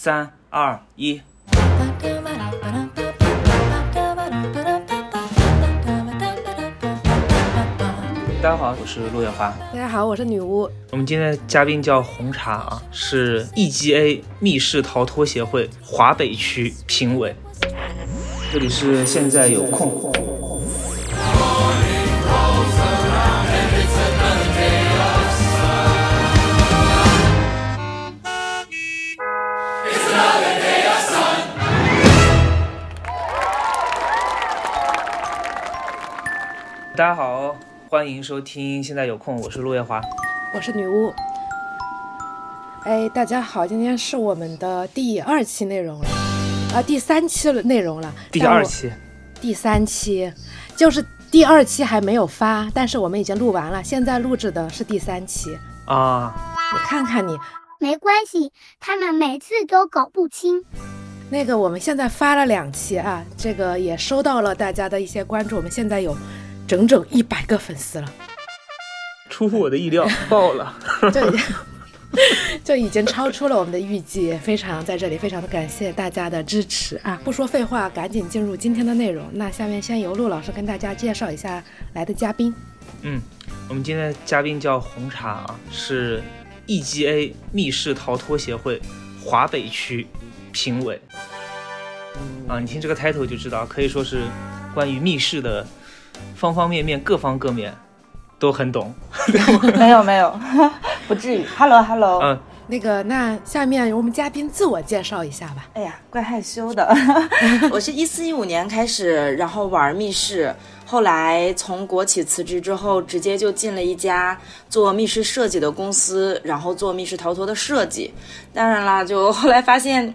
三二一。大家好，我是陆月华。大家好，我是女巫。我们今天的嘉宾叫红茶啊，是 EGA 密室逃脱协会华北区评委。这里是现在有空。大家好，欢迎收听现在有空，我是陆月华。我是女巫。哎，大家好，今天是我们的第二期内容了，啊，第三期了内容了。第二期，第三期，就是第二期还没有发，但是我们已经录完了，现在录制的是第三期。啊，你看看你，没关系，他们每次都搞不清。那个我们现在发了两期啊，这个也收到了大家的一些关注，我们现在有整整一百个粉丝了，出乎我的意料，爆了。就已经 就已经超出了我们的预计，非常在这里非常的感谢大家的支持啊！不说废话，赶紧进入今天的内容。那下面先由陆老师跟大家介绍一下来的嘉宾。嗯，我们今天的嘉宾叫红茶啊，是 EGA 密室逃脱协会华北区评委。啊，你听这个 title 就知道，可以说是关于密室的方方面面、各方各面都很懂。没有没有，不至于。Hello Hello，嗯，那个，那下面由我们嘉宾自我介绍一下吧。哎呀，怪害羞的。我是一四一五年开始，然后玩密室，后来从国企辞职之后，直接就进了一家做密室设计的公司，然后做密室逃脱的设计。当然啦，就后来发现。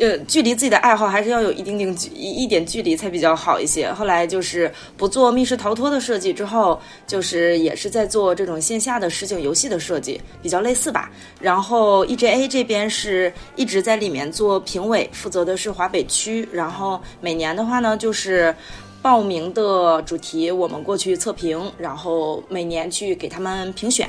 呃，距离自己的爱好还是要有一定定距一一点距离才比较好一些。后来就是不做密室逃脱的设计之后，就是也是在做这种线下的实景游戏的设计，比较类似吧。然后 EJA 这边是一直在里面做评委，负责的是华北区。然后每年的话呢，就是报名的主题我们过去测评，然后每年去给他们评选。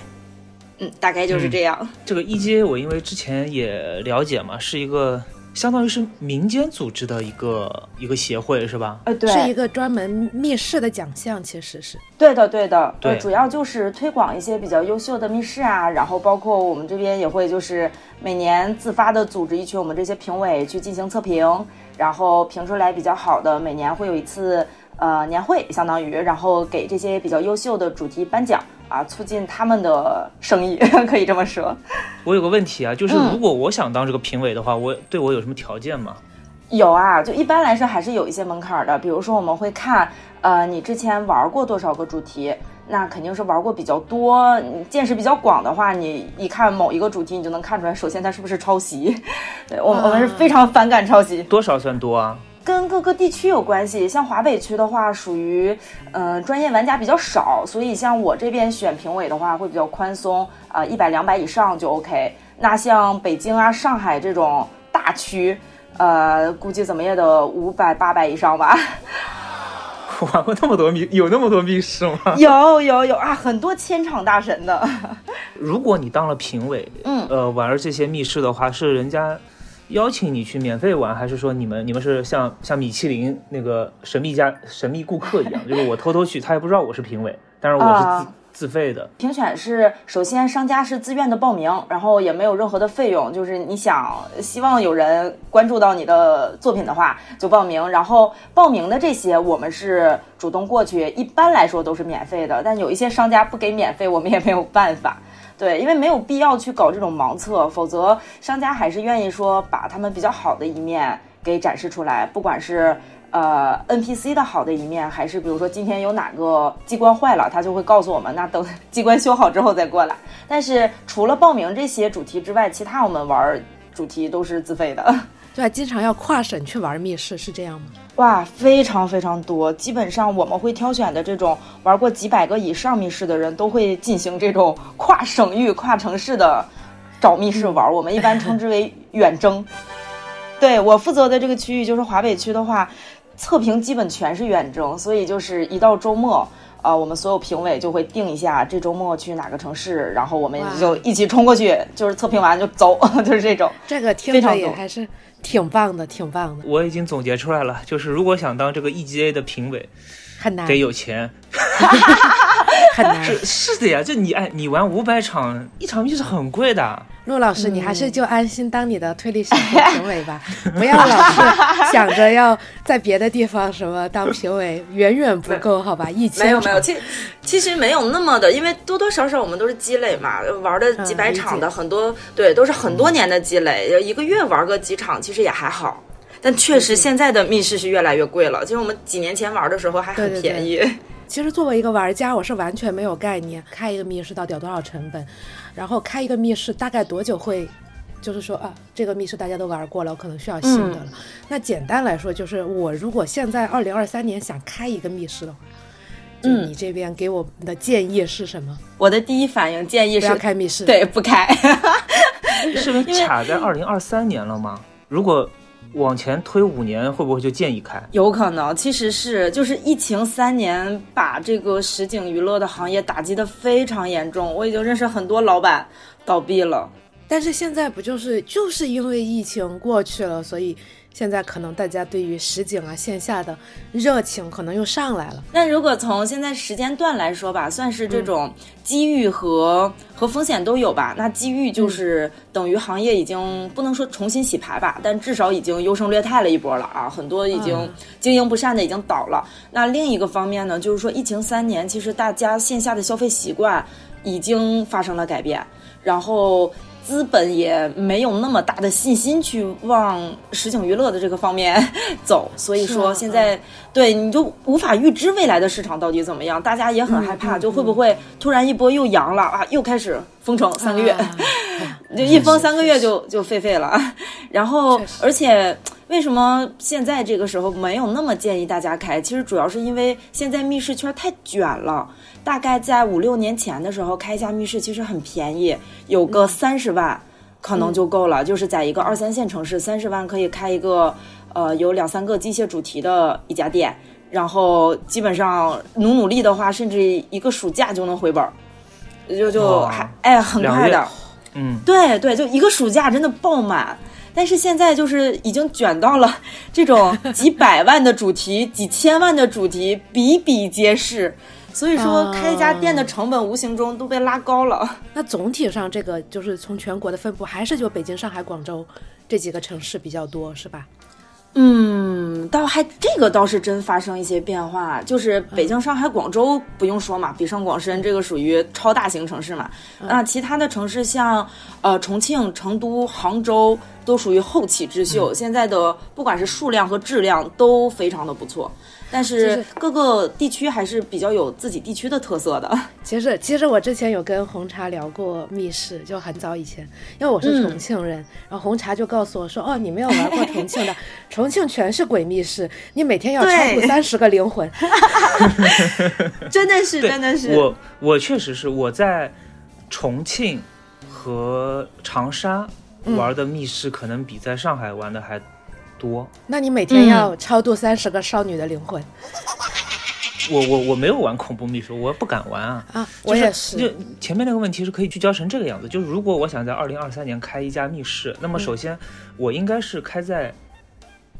嗯，大概就是这样。这个 EGA 我因为之前也了解嘛，是一个。相当于是民间组织的一个一个协会是吧？呃，对，是一个专门密室的奖项，其实是对的，对的，对，主要就是推广一些比较优秀的密室啊，然后包括我们这边也会就是每年自发的组织一群我们这些评委去进行测评，然后评出来比较好的，每年会有一次呃年会，相当于然后给这些比较优秀的主题颁奖。啊，促进他们的生意，可以这么说。我有个问题啊，就是如果我想当这个评委的话，我对我有什么条件吗？有啊，就一般来说还是有一些门槛的。比如说，我们会看，呃，你之前玩过多少个主题，那肯定是玩过比较多，见识比较广的话，你一看某一个主题，你就能看出来，首先它是不是抄袭。对我，我们是非常反感抄袭。多少算多啊？跟各个地区有关系，像华北区的话，属于嗯专业玩家比较少，所以像我这边选评委的话会比较宽松，啊一百两百以上就 OK。那像北京啊、上海这种大区，呃估计怎么也得五百八百以上吧。玩过那么多密，有那么多密室吗？有有有啊，很多千场大神的。如果你当了评委，嗯，呃玩这些密室的话，是人家。邀请你去免费玩，还是说你们你们是像像米其林那个神秘家神秘顾客一样？就是我偷偷去，他也不知道我是评委，但是我是自自费的。评选是首先商家是自愿的报名，然后也没有任何的费用，就是你想希望有人关注到你的作品的话就报名，然后报名的这些我们是主动过去，一般来说都是免费的，但有一些商家不给免费，我们也没有办法。对，因为没有必要去搞这种盲测，否则商家还是愿意说把他们比较好的一面给展示出来，不管是呃 NPC 的好的一面，还是比如说今天有哪个机关坏了，他就会告诉我们，那等机关修好之后再过来。但是除了报名这些主题之外，其他我们玩主题都是自费的。对，经常要跨省去玩密室，是这样吗？哇，非常非常多，基本上我们会挑选的这种玩过几百个以上密室的人，都会进行这种跨省域、跨城市的找密室玩。我们一般称之为远征。对我负责的这个区域就是华北区的话，测评基本全是远征，所以就是一到周末，呃，我们所有评委就会定一下这周末去哪个城市，然后我们就一起冲过去，就是测评完就走，就是这种。这个听着非常多也还是挺棒的，挺棒的，我已经总结出来了，就是如果想当这个 EGA 的评委，很难得，有钱。很难。是是的呀，就你哎，你玩五百场，一场币是很贵的。陆老师，你还嗯是就安心当你的推理小说评委吧，不要老是想着要在别的地方什么当评委，远远不够，好吧？一千没有没有，场其其实没有那么的，因为多多少少我们都是积累嘛，玩的几百场的很多，对，都是很多年的积累，一个月玩个几场其实也还好。但确实现在的密室是越来越贵了，其实我们几年前玩的时候还很对对对便宜。其实作为一个玩家，我是完全没有概念，开一个密室到底要多少成本，然后开一个密室大概多久会，就是说啊，这个密室大家都玩过了，我可能需要新的了。那简单来说，就是我如果现在二零二三年想开一个密室的话，就嗯你这边给我们的建议是什么？我的第一反应建议不要是，开密室。，对，不开。是因为卡在二零二三年了吗？如果往前推五年，会不会就建议开？有可能，其实是就是疫情三年把这个实景娱乐的行业打击的非常严重，我已经认识很多老板倒闭了。但是现在不就是就是因为疫情过去了，所以现在可能大家对于实景啊线下的热情可能又上来了。那如果从现在时间段来说吧，算是这种机遇和、和风险都有吧。那机遇就是等于行业已经不能说重新洗牌吧，但至少已经优胜劣汰了一波了啊，很多已经嗯经营不善的已经倒了。那另一个方面呢，就是说疫情三年，其实大家线下的消费习惯已经发生了改变，然后。资本也没有那么大的信心去往实景娱乐的这个方面走，所以说现在对你就无法预知未来的市场到底怎么样，大家也很害怕，嗯就会不会突然一波又阳了啊，又开始封城三个月，啊 就一封三个月就就废废了。然后而且为什么现在这个时候没有那么建议大家开？其实主要是因为现在密室圈太卷了。大概在五六年前的时候，开一家密室其实很便宜，有个三十万可能就够了。就是在一个二三线城市，三十万可以开一个呃有两三个机械主题的一家店，然后基本上努努力的话，甚至一个暑假就能回本儿，就就哦还哎很快的。嗯，对对，就一个暑假真的爆满。但是现在就是已经卷到了 这种几百万的主题、几千万的主题比比皆是，所以说啊开一家店的成本无形中都被拉高了。那总体上，这个就是从全国的分布，还是就北京、上海、广州这几个城市比较多，是吧？嗯，倒还这个倒是真发生一些变化，就是北京、上海、广州不用说嘛，比上广深这个属于超大型城市嘛。那其他的城市像呃重庆、成都、杭州都属于后起之秀，现在的不管是数量和质量都非常的不错。但是是各个地区还是比较有自己地区的特色的。其实，其实我之前有跟红茶聊过密室，就很早以前，因为我是重庆人，然后红茶就告诉我说：“哦，你没有玩过重庆的，重庆全是鬼密室，你每天要超度对三十个灵魂。真的是，真的是。我我确实是我在重庆和长沙嗯玩的密室，可能比在上海玩的还多。那你每天要超度三十个少女的灵魂、我我我没有玩恐怖密室，我不敢玩啊。啊！我也是，就前面那个问题是可以聚焦成这个样子，就是如果我想在二零二三年开一家密室，那么首先我应该是开在，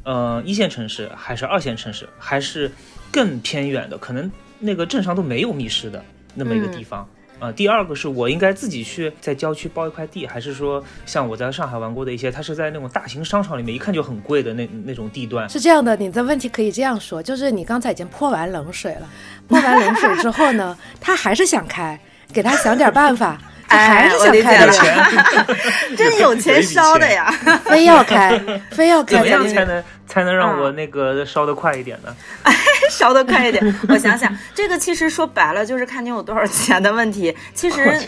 呃一线城市，还是二线城市，还是更偏远的，可能那个镇上都没有密室的那么一个地方。啊，第二个是我应该自己去在郊区包一块地，还是说像我在上海玩过的一些，它是在那种大型商场里面一看就很贵的那那种地段，是这样的，你的问题可以这样说，就是你刚才已经泼完冷水了，泼完冷水之后呢，他还是想开，给他想点办法，还是哎我理解了想开的，钱 真有钱烧的呀！非要开，非要开怎么开才能样才能才能让我嗯那个烧的快一点呢？烧的快一点。我想想，这个其实说白了就是看你有多少钱的问题。其实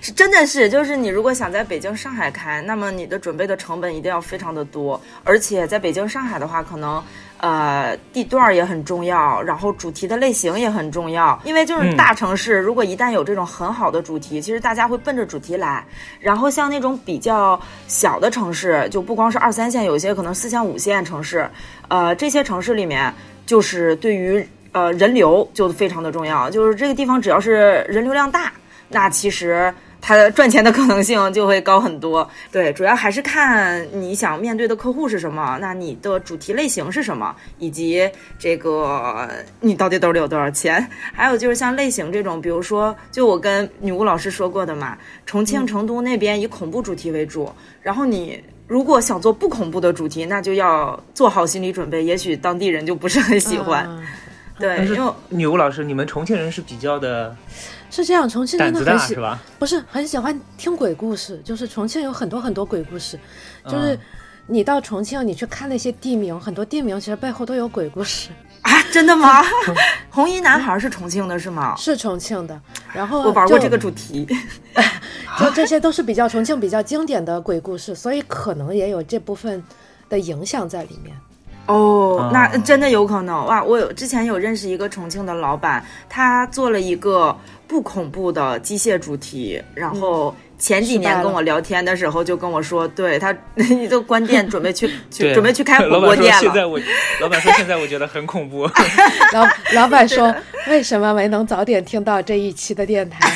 是真的是，就是你如果想在北京、上海开，那么你的准备的成本一定要非常的多，而且在北京、上海的话，可能。呃，地段儿也很重要，然后主题的类型也很重要，因为就是嗯大城市，如果一旦有这种很好的主题，其实大家会奔着主题来。然后像那种比较小的城市，就不光是二三线，有一些可能四线、五线城市，呃，这些城市里面，就是对于呃人流就非常的重要，就是这个地方只要是人流量大，那其实。它的赚钱的可能性就会高很多。对，主要还是看你想面对的客户是什么，那你的主题类型是什么，以及这个你到底兜里有多少钱。还有就是像类型这种，比如说，就我跟女巫老师说过的嘛，重庆、成都那边以恐怖主题为主。然后你如果想做不恐怖的主题，那就要做好心理准备，也许当地人就不是很喜欢。对，因为女巫老师，你们重庆人是比较的。是这样，重庆真的很喜，欢，不是很喜欢听鬼故事，就是重庆有很多很多鬼故事，就是你到重庆，你去看那些地名，很多地名其实背后都有鬼故事 啊，真的吗？红衣男孩是重庆的，是吗？是重庆的，然后我玩过这个主题，就这些都是比较重庆比较经典的鬼故事，所以可能也有这部分的影响在里面。哦，那真的有可能哇！我有之前有认识一个重庆的老板，他做了一个不恐怖的机械主题，然后前几年跟我聊天的时候就跟我说，对他 都关店，准备去去准备去开火锅店了。现在我老板说现在我觉得很恐怖。老老板说为什么没能早点听到这一期的电台？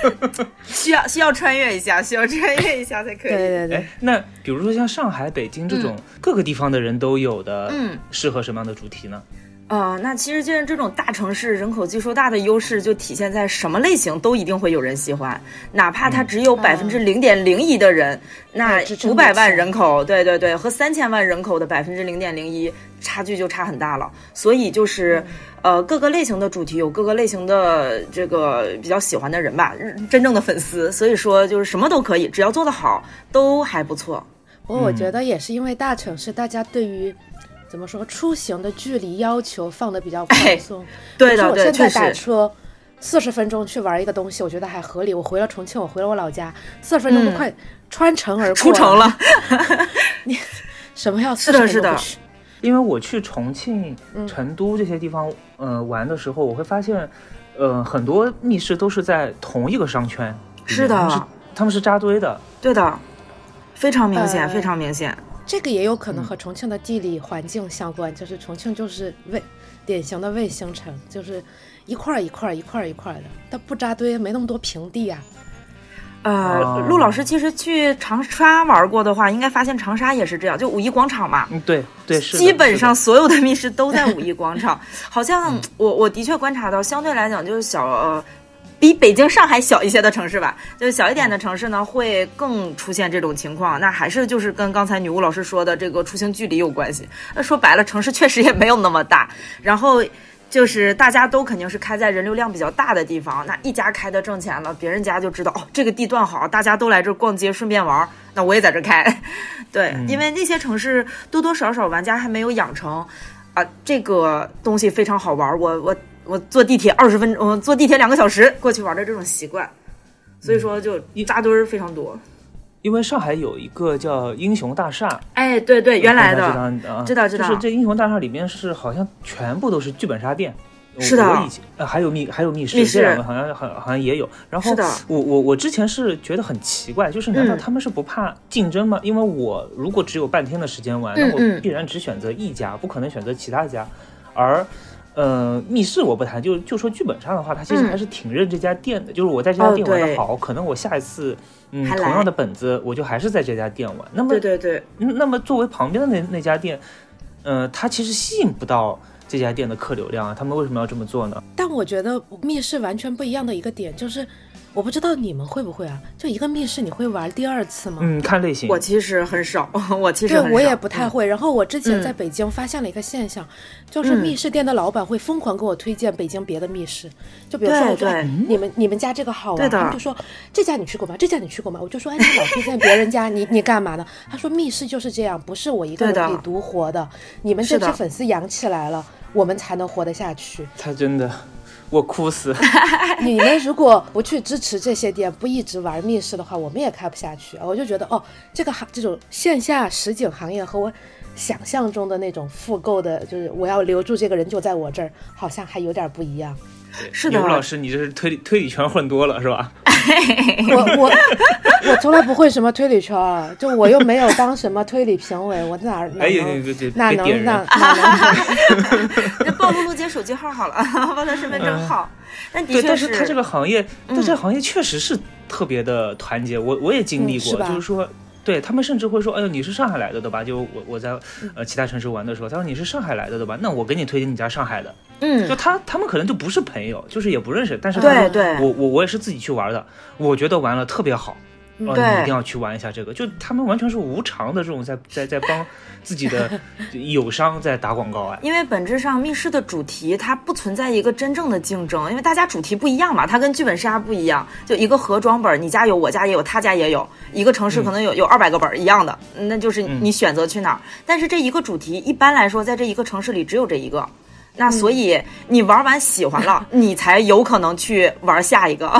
需要需要穿越一下，需要穿越一下才可以。对对对，那比如说像上海、北京这种各个地方的人都有的，嗯，适合什么样的主题呢？呃，那其实就是这种大城市人口基数大的优势，就体现在什么类型都一定会有人喜欢，哪怕它只有百分之零点零一的人，那五百万人口，对对对，和三千万人口的百分之零点零一差距就差很大了。所以就是，呃，各个类型的主题有各个类型的这个比较喜欢的人吧，真正的粉丝。所以说就是什么都可以，只要做得好，都还不错。不过我觉得也是因为大城市，大家对于。怎么说？出行的距离要求放的比较宽松。对的，对，我现在打车四十分钟去玩一个东西，我觉得还合理。我回了重庆，我回了我老家，四十分钟都快穿城而过，出城了。你什么要是的，是的。因为我去重庆、成都这些地方，呃，玩的时候，我会发现，呃，很多密室都是在同一个商圈。是的，他们是扎堆的。对的，非常明显，非常明显。这个也有可能和重庆的地理环境相关，就是重庆就是卫典型的卫星城，就是一块一块一块一块的，它不扎堆，没那么多平地啊。呃，陆老师其实去长沙玩过的话，应该发现长沙也是这样，就五一广场嘛。嗯，对对是。基本上所有的密室都在五一广 场，好像我我的确观察到，相对来讲就是小。呃比北京、上海小一些的城市吧，就是小一点的城市呢，会更出现这种情况。那还是就是跟刚才女巫老师说的这个出行距离有关系。那说白了，城市确实也没有那么大。然后就是大家都肯定是开在人流量比较大的地方。那一家开的挣钱了，别人家就知道哦，这个地段好，大家都来这逛街顺便玩，那我也在这开。对，因为那些城市多多少少玩家还没有养成啊，这个东西非常好玩。我我。我坐地铁二十分钟，坐地铁两个小时过去玩的这种习惯，所以说就一扎堆儿非常多。因为上海有一个叫英雄大厦，哎，对对，原来的。知道知道，就是这英雄大厦里面是好像全部都是剧本杀店，是的，我以前呃还有密还有密室，这两个好像好好像也有。然后我我我之前是觉得很奇怪，就是难道他们是不怕竞争吗？因为我如果只有半天的时间玩，那我必然只选择一家，不可能选择其他家，而。呃，密室我不谈，就就说剧本上的话，他其实还是挺认这家店的。就是我在这家店玩的好，可能我下一次，嗯，同样的本子，我就还是在这家店玩。那么，对对对，那么作为旁边的那那家店，呃，它其实吸引不到这家店的客流量啊。他们为什么要这么做呢？但我觉得密室完全不一样的一个点就是。我不知道你们会不会啊？就一个密室，你会玩第二次吗？嗯，看类型。我其实很少，我其实对我也不太会。然后我之前在北京发现了一个现象，就是密室店的老板会疯狂给我推荐北京别的密室。就比如说，我说你们你们家这个好玩，他们就说这家你去过吗？这家你去过吗？我就说哎，你老推荐别人家，你你干嘛呢？他说密室就是这样，不是我一个人可以独活的。你们这批粉丝养起来了，我们才能活得下去。他真的。我哭死！你们如果不去支持这些店，不一直玩密室的话，我们也开不下去。我就觉得，哦，这个行这种线下实景行业和我想象中的那种复购的，就是我要留住这个人就在我这儿，好像还有点不一样。对是的牛老师，你这是推理推理圈混多了是吧？我我我从来不会什么推理圈儿，就我又没有当什么推理评委，我哪哪哎呦，能对对，哪能人哪哪能？那暴露陆姐手机号好了，报他身份证号。但的对，确但是他这个行业，但这嗯个行业确实是特别的团结，我我也经历过，嗯是就是说。对他们甚至会说：“哎呦，你是上海来的对吧？就我我在嗯呃其他城市玩的时候，他说你是上海来的对吧？那我给你推荐你家上海的。嗯就，他他们可能就不是朋友，就是也不认识，但是对对我我我也是自己去玩的，我觉得玩了特别好，呃，对你一定要去玩一下这个。就他们完全是无偿的这种在在在帮自己的 友商在打广告哎。因为本质上密室的主题它不存在一个真正的竞争，因为大家主题不一样嘛，它跟剧本杀不一样，就一个盒装本，你家有，我家也有，他家也有，一个城市可能有有二百个本儿一样的，那就是你选择去哪儿。但是这一个主题一般来说，在这一个城市里只有这一个。那所以你玩完喜欢了，你才有可能去玩下一个。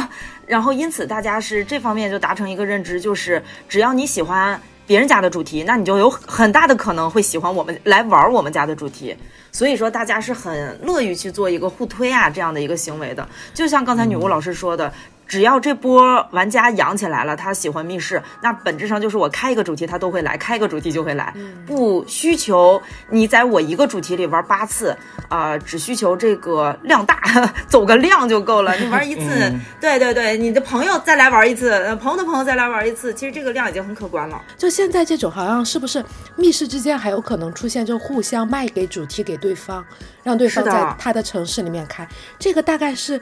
然后因此大家是这方面就达成一个认知，就是只要你喜欢别人家的主题，那你就有很大的可能会喜欢我们来玩我们家的主题。所以说大家是很乐于去做一个互推啊这样的一个行为的。就像刚才女巫老师说的。只要这波玩家养起来了，他喜欢密室，那本质上就是我开一个主题他都会来，开一个主题就会来，不需求你在我一个主题里玩八次，啊，只需求这个量大，走个量就够了。你玩一次，嗯对对对，你的朋友再来玩一次，呃朋友的朋友再来玩一次，其实这个量已经很可观了。就现在这种，好像是不是密室之间还有可能出现，就互相卖给主题给对方，让对方在他的城市里面开。这个大概是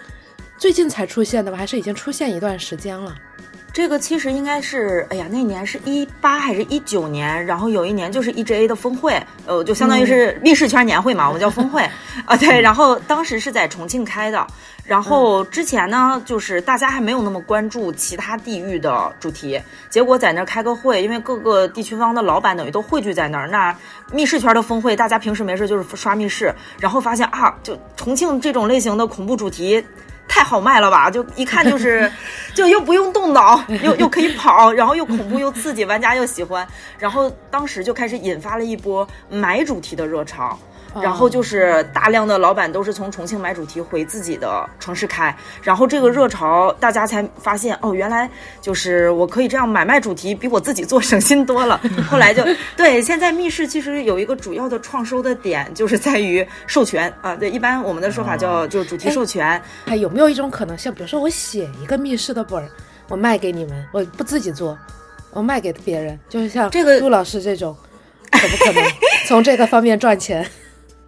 最近才出现的吧，还是已经出现一段时间了？这个其实应该是，哎呀，那年是一八还是一九年？然后有一年就是 EGA 的峰会，呃，就相当于是密室圈年会嘛，我们叫峰会 啊。对，然后当时是在重庆开的。然后之前呢，就是大家还没有那么关注其他地域的主题，结果在那儿开个会，因为各个地区方的老板等于都汇聚在那儿。那密室圈的峰会，大家平时没事就是刷密室，然后发现啊，就重庆这种类型的恐怖主题。太好卖了吧！就一看就是，就又不用动脑，又又可以跑，然后又恐怖又刺激，玩家又喜欢，然后当时就开始引发了一波买主题的热潮。然后就是大量的老板都是从重庆买主题回自己的城市开，然后这个热潮大家才发现哦，原来就是我可以这样买卖主题，比我自己做省心多了。后来就 对，现在密室其实有一个主要的创收的点，就是在于授权啊。对，一般我们的说法叫就是主题授权。还有没有一种可能性，比如说我写一个密室的本儿，我卖给你们，我不自己做，我卖给别人，就是像这个陆老师这种，可不可能从这个方面赚钱？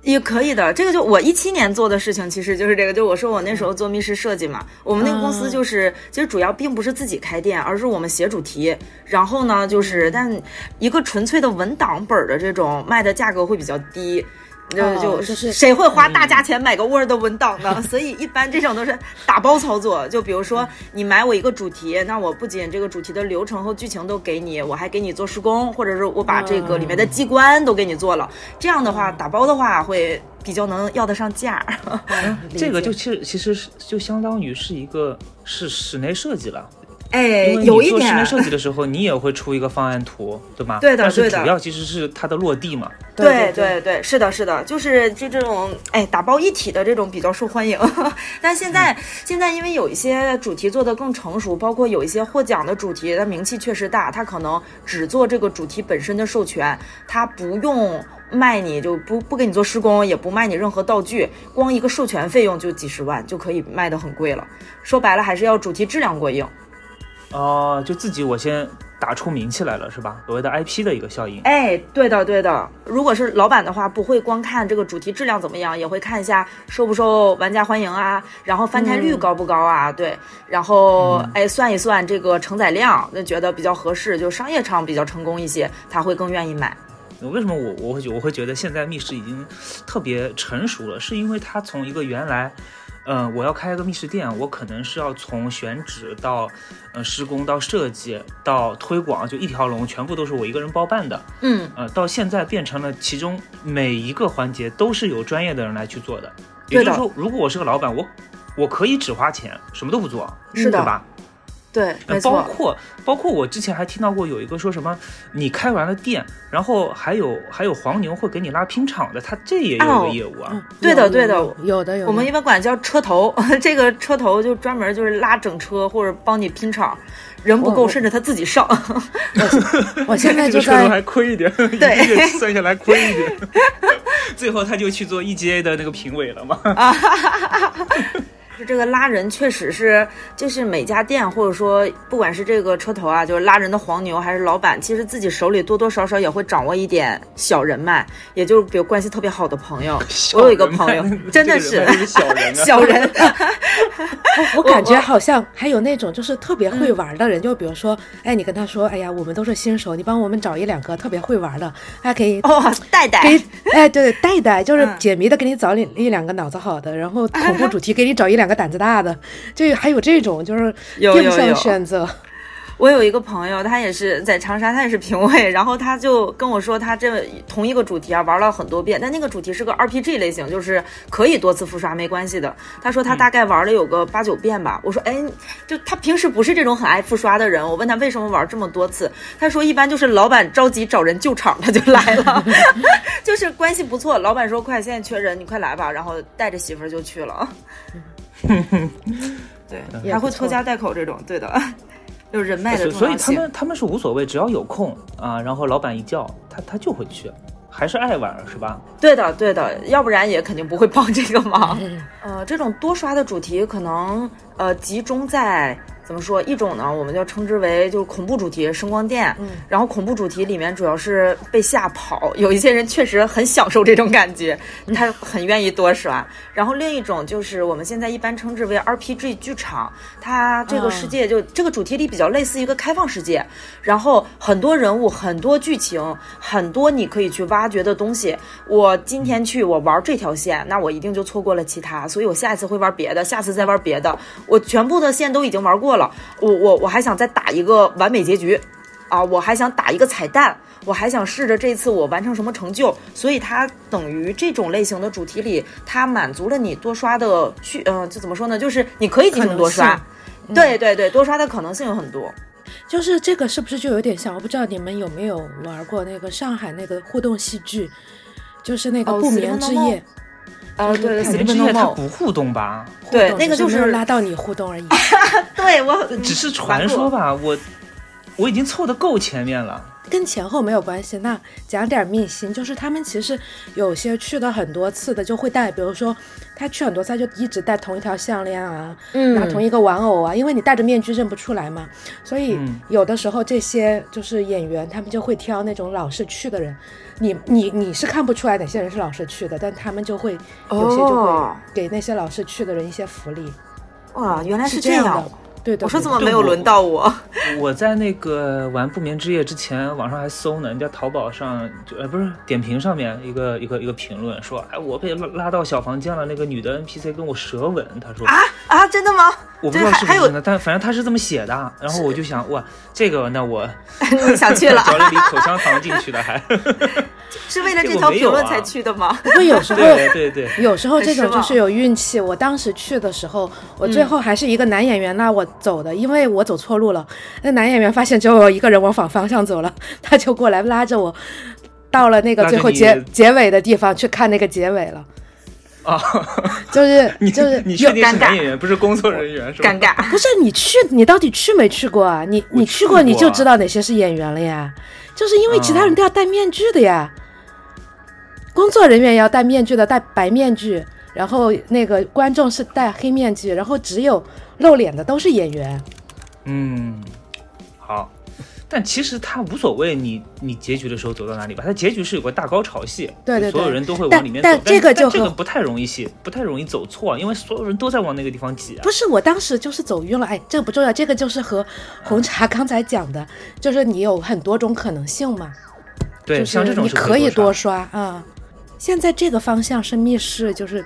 也可以的，这个就我一七年做的事情，其实就是这个。就我说我那时候做密室设计嘛，我们那个公司就是，其实主要并不是自己开店，而是我们写主题。然后呢，就是但一个纯粹的文档本的这种卖的价格会比较低。就哦就就是谁会花大价钱买个 Word 文档呢？所以一般这种都是打包操作。就比如说你买我一个主题，那我不仅这个主题的流程和剧情都给你，我还给你做施工，或者是我把这个里面的机关都给你做了。这样的话，打包的话会比较能要得上价。这个就其实其实是就相当于是一个是室内设计了，哎，有一点你做室内设计的时候，你也会出一个方案图，对吗？对的对的主要其实是它的落地嘛。对对对，是的，是的，就是就这种哎打包一体的这种比较受欢迎。但现在、现在因为有一些主题做的更成熟，包括有一些获奖的主题，它名气确实大，它可能只做这个主题本身的授权，它不用卖你就不不给你做施工，也不卖你任何道具，光一个授权费用就几十万就可以卖得很贵了。说白了还是要主题质量过硬。哦、就自己我先打出名气来了，是吧？所谓的 IP 的一个效应。哎，对的，对的。如果是老板的话，不会光看这个主题质量怎么样，也会看一下受不受玩家欢迎啊，然后翻台率高不高啊，对，然后、哎算一算这个承载量，那觉得比较合适，就商业场比较成功一些，他会更愿意买。为什么我我会觉我会觉得现在密室已经特别成熟了？是因为它从一个原来，嗯、我要开一个密室店，我可能是要从选址到，呃，施工到设计到推广，就一条龙全部都是我一个人包办的。嗯，呃，到现在变成了其中每一个环节都是有专业的人来去做的。对的也就是说，如果我是个老板，我我可以只花钱，什么都不做，是的对吧？对，没包，括包括我之前还听到过有一个说什么，你开完了店，然后还有还有黄牛会给你拉拼场的，他这也有个业务啊。嗯，对的对的有有的有的。我们一般管叫车头，这个车头就专门就是拉整车或者帮你拼场，人不够我甚至他自己上。我现在 就是车头在还亏一点，一个月算下来亏一点，最后他就去做 EGA 的那个评委了嘛。是这个拉人确实是，就是每家店或者说不管是这个车头啊，就是拉人的黄牛还是老板，其实自己手里多多少少也会掌握一点小人脉，也就是比如关系特别好的朋友。我有一个朋友真的是小人啊，小人，我感觉好像还有那种就是特别会玩的人，就比如说，哎，你跟他说，哎呀，我们都是新手，你帮我们找一两个特别会玩的，还可以哦，带带给，哎，对对，带带就是嗯解谜的，给你找一一两个脑子好的，然后恐怖主题给你找一两个胆子大的，就还有这种就是定向有有有选择。我有一个朋友，他也是在长沙，他也是评委，然后他就跟我说，他这同一个主题啊玩了很多遍，但那个主题是个 RPG 类型，就是可以多次复刷没关系的。他说他大概玩了有个八九遍吧。我说，哎，就他平时不是这种很爱复刷的人，我问他为什么玩这么多次，他说一般就是老板着急找人救场，他就来了，就是关系不错。老板说快，现在缺人，你快来吧，然后带着媳妇儿就去了。对，还会拖家带口这种，对的。有 人脉的所所以他。们他们是无所谓，只要有空啊，然后老板一叫他他就会去，还是爱玩是吧？对的，对的，要不然也肯定不会帮这个忙。呃，这种多刷的主题可能呃集中在怎么说？一种呢，我们就称之为就是恐怖主题，声光电。嗯然后恐怖主题里面主要是被吓跑，有一些人确实很享受这种感觉，他很愿意多刷。然后另一种就是我们现在一般称之为 RPG 剧场，它这个世界就、这个主题里比较类似一个开放世界，然后很多人物、很多剧情、很多你可以去挖掘的东西。我今天去我玩这条线，那我一定就错过了其他，所以我下一次会玩别的，下次再玩别的。我全部的线都已经玩过了，我我我还想再打一个完美结局。啊，我还想打一个彩蛋，我还想试着这次我完成什么成就，所以它等于这种类型的主题里，它满足了你多刷的需，呃，就怎么说呢？就是你可以进行多刷，嗯对对对，多刷的可能性有很多。就是这个是不是就有点像？我不知道你们有没有玩过那个上海那个互动戏剧，就是那个哦不眠之夜。呃，对，看死之夜它里不互动吧？对那个就是只没有拉到你互动而已。对我只是传说吧，我我已经凑得够前面了。跟前后没有关系。那讲点秘辛，就是他们其实有些去了很多次的，就会带，比如说他去很多次，他就一直戴同一条项链啊，嗯拿同一个玩偶啊，因为你戴着面具认不出来嘛，所以嗯有的时候这些就是演员，他们就会挑那种老是去的人。你你你是看不出来哪些人是老师去的，但他们就会有些就会哦。给那些老师去的人一些福利，哇，原来是这样对的，我说怎么没有轮到我？我在那个玩不眠之夜之前，网上还搜呢，人家淘宝上就呃不是点评上面一个一个一个评论说，哎，我被拉拉到小房间了，那个女的 NPC 跟我舌吻，他说啊啊，真的吗？我不知道是不是真的，但反正他是这么写的。然后我就想，哇，这个那我 你想去了，嚼了一口香糖进去的还，是为了这这条评论才去的吗？不过有时候对对对，有时候这种就是有运气。我当时去的时候，我最后还是一个男演员那我走的，因为我走错路了。那男演员发现只有我一个人往反方向走了，他就过来拉着我，到了那个最后结结尾的地方去看那个结尾了。啊，就是 你就是你确定尴尬是男演员，不是工作人员是吧？尴尬。不是你去，你到底去没去过啊？你你去过，你就啊知道哪些是演员了呀。就是因为其他人都要戴面具的呀，工作人员也要戴面具的，戴白面具，然后那个观众是戴黑面具，然后只有露脸的都是演员。嗯，好。但其实他无所谓你，你结局的时候走到哪里吧，他结局是有个大高潮戏，对对对所有人都会但往里面走。但这个就和这个不太容易戏，不太容易走错，因为所有人都在往那个地方挤啊不。是，我当时就是走晕了。哎，这个不重要，这个就是和红茶刚才讲的，就是你有很多种可能性嘛。对，就是像这种是你可以多多刷啊、现在这个方向是密室，就是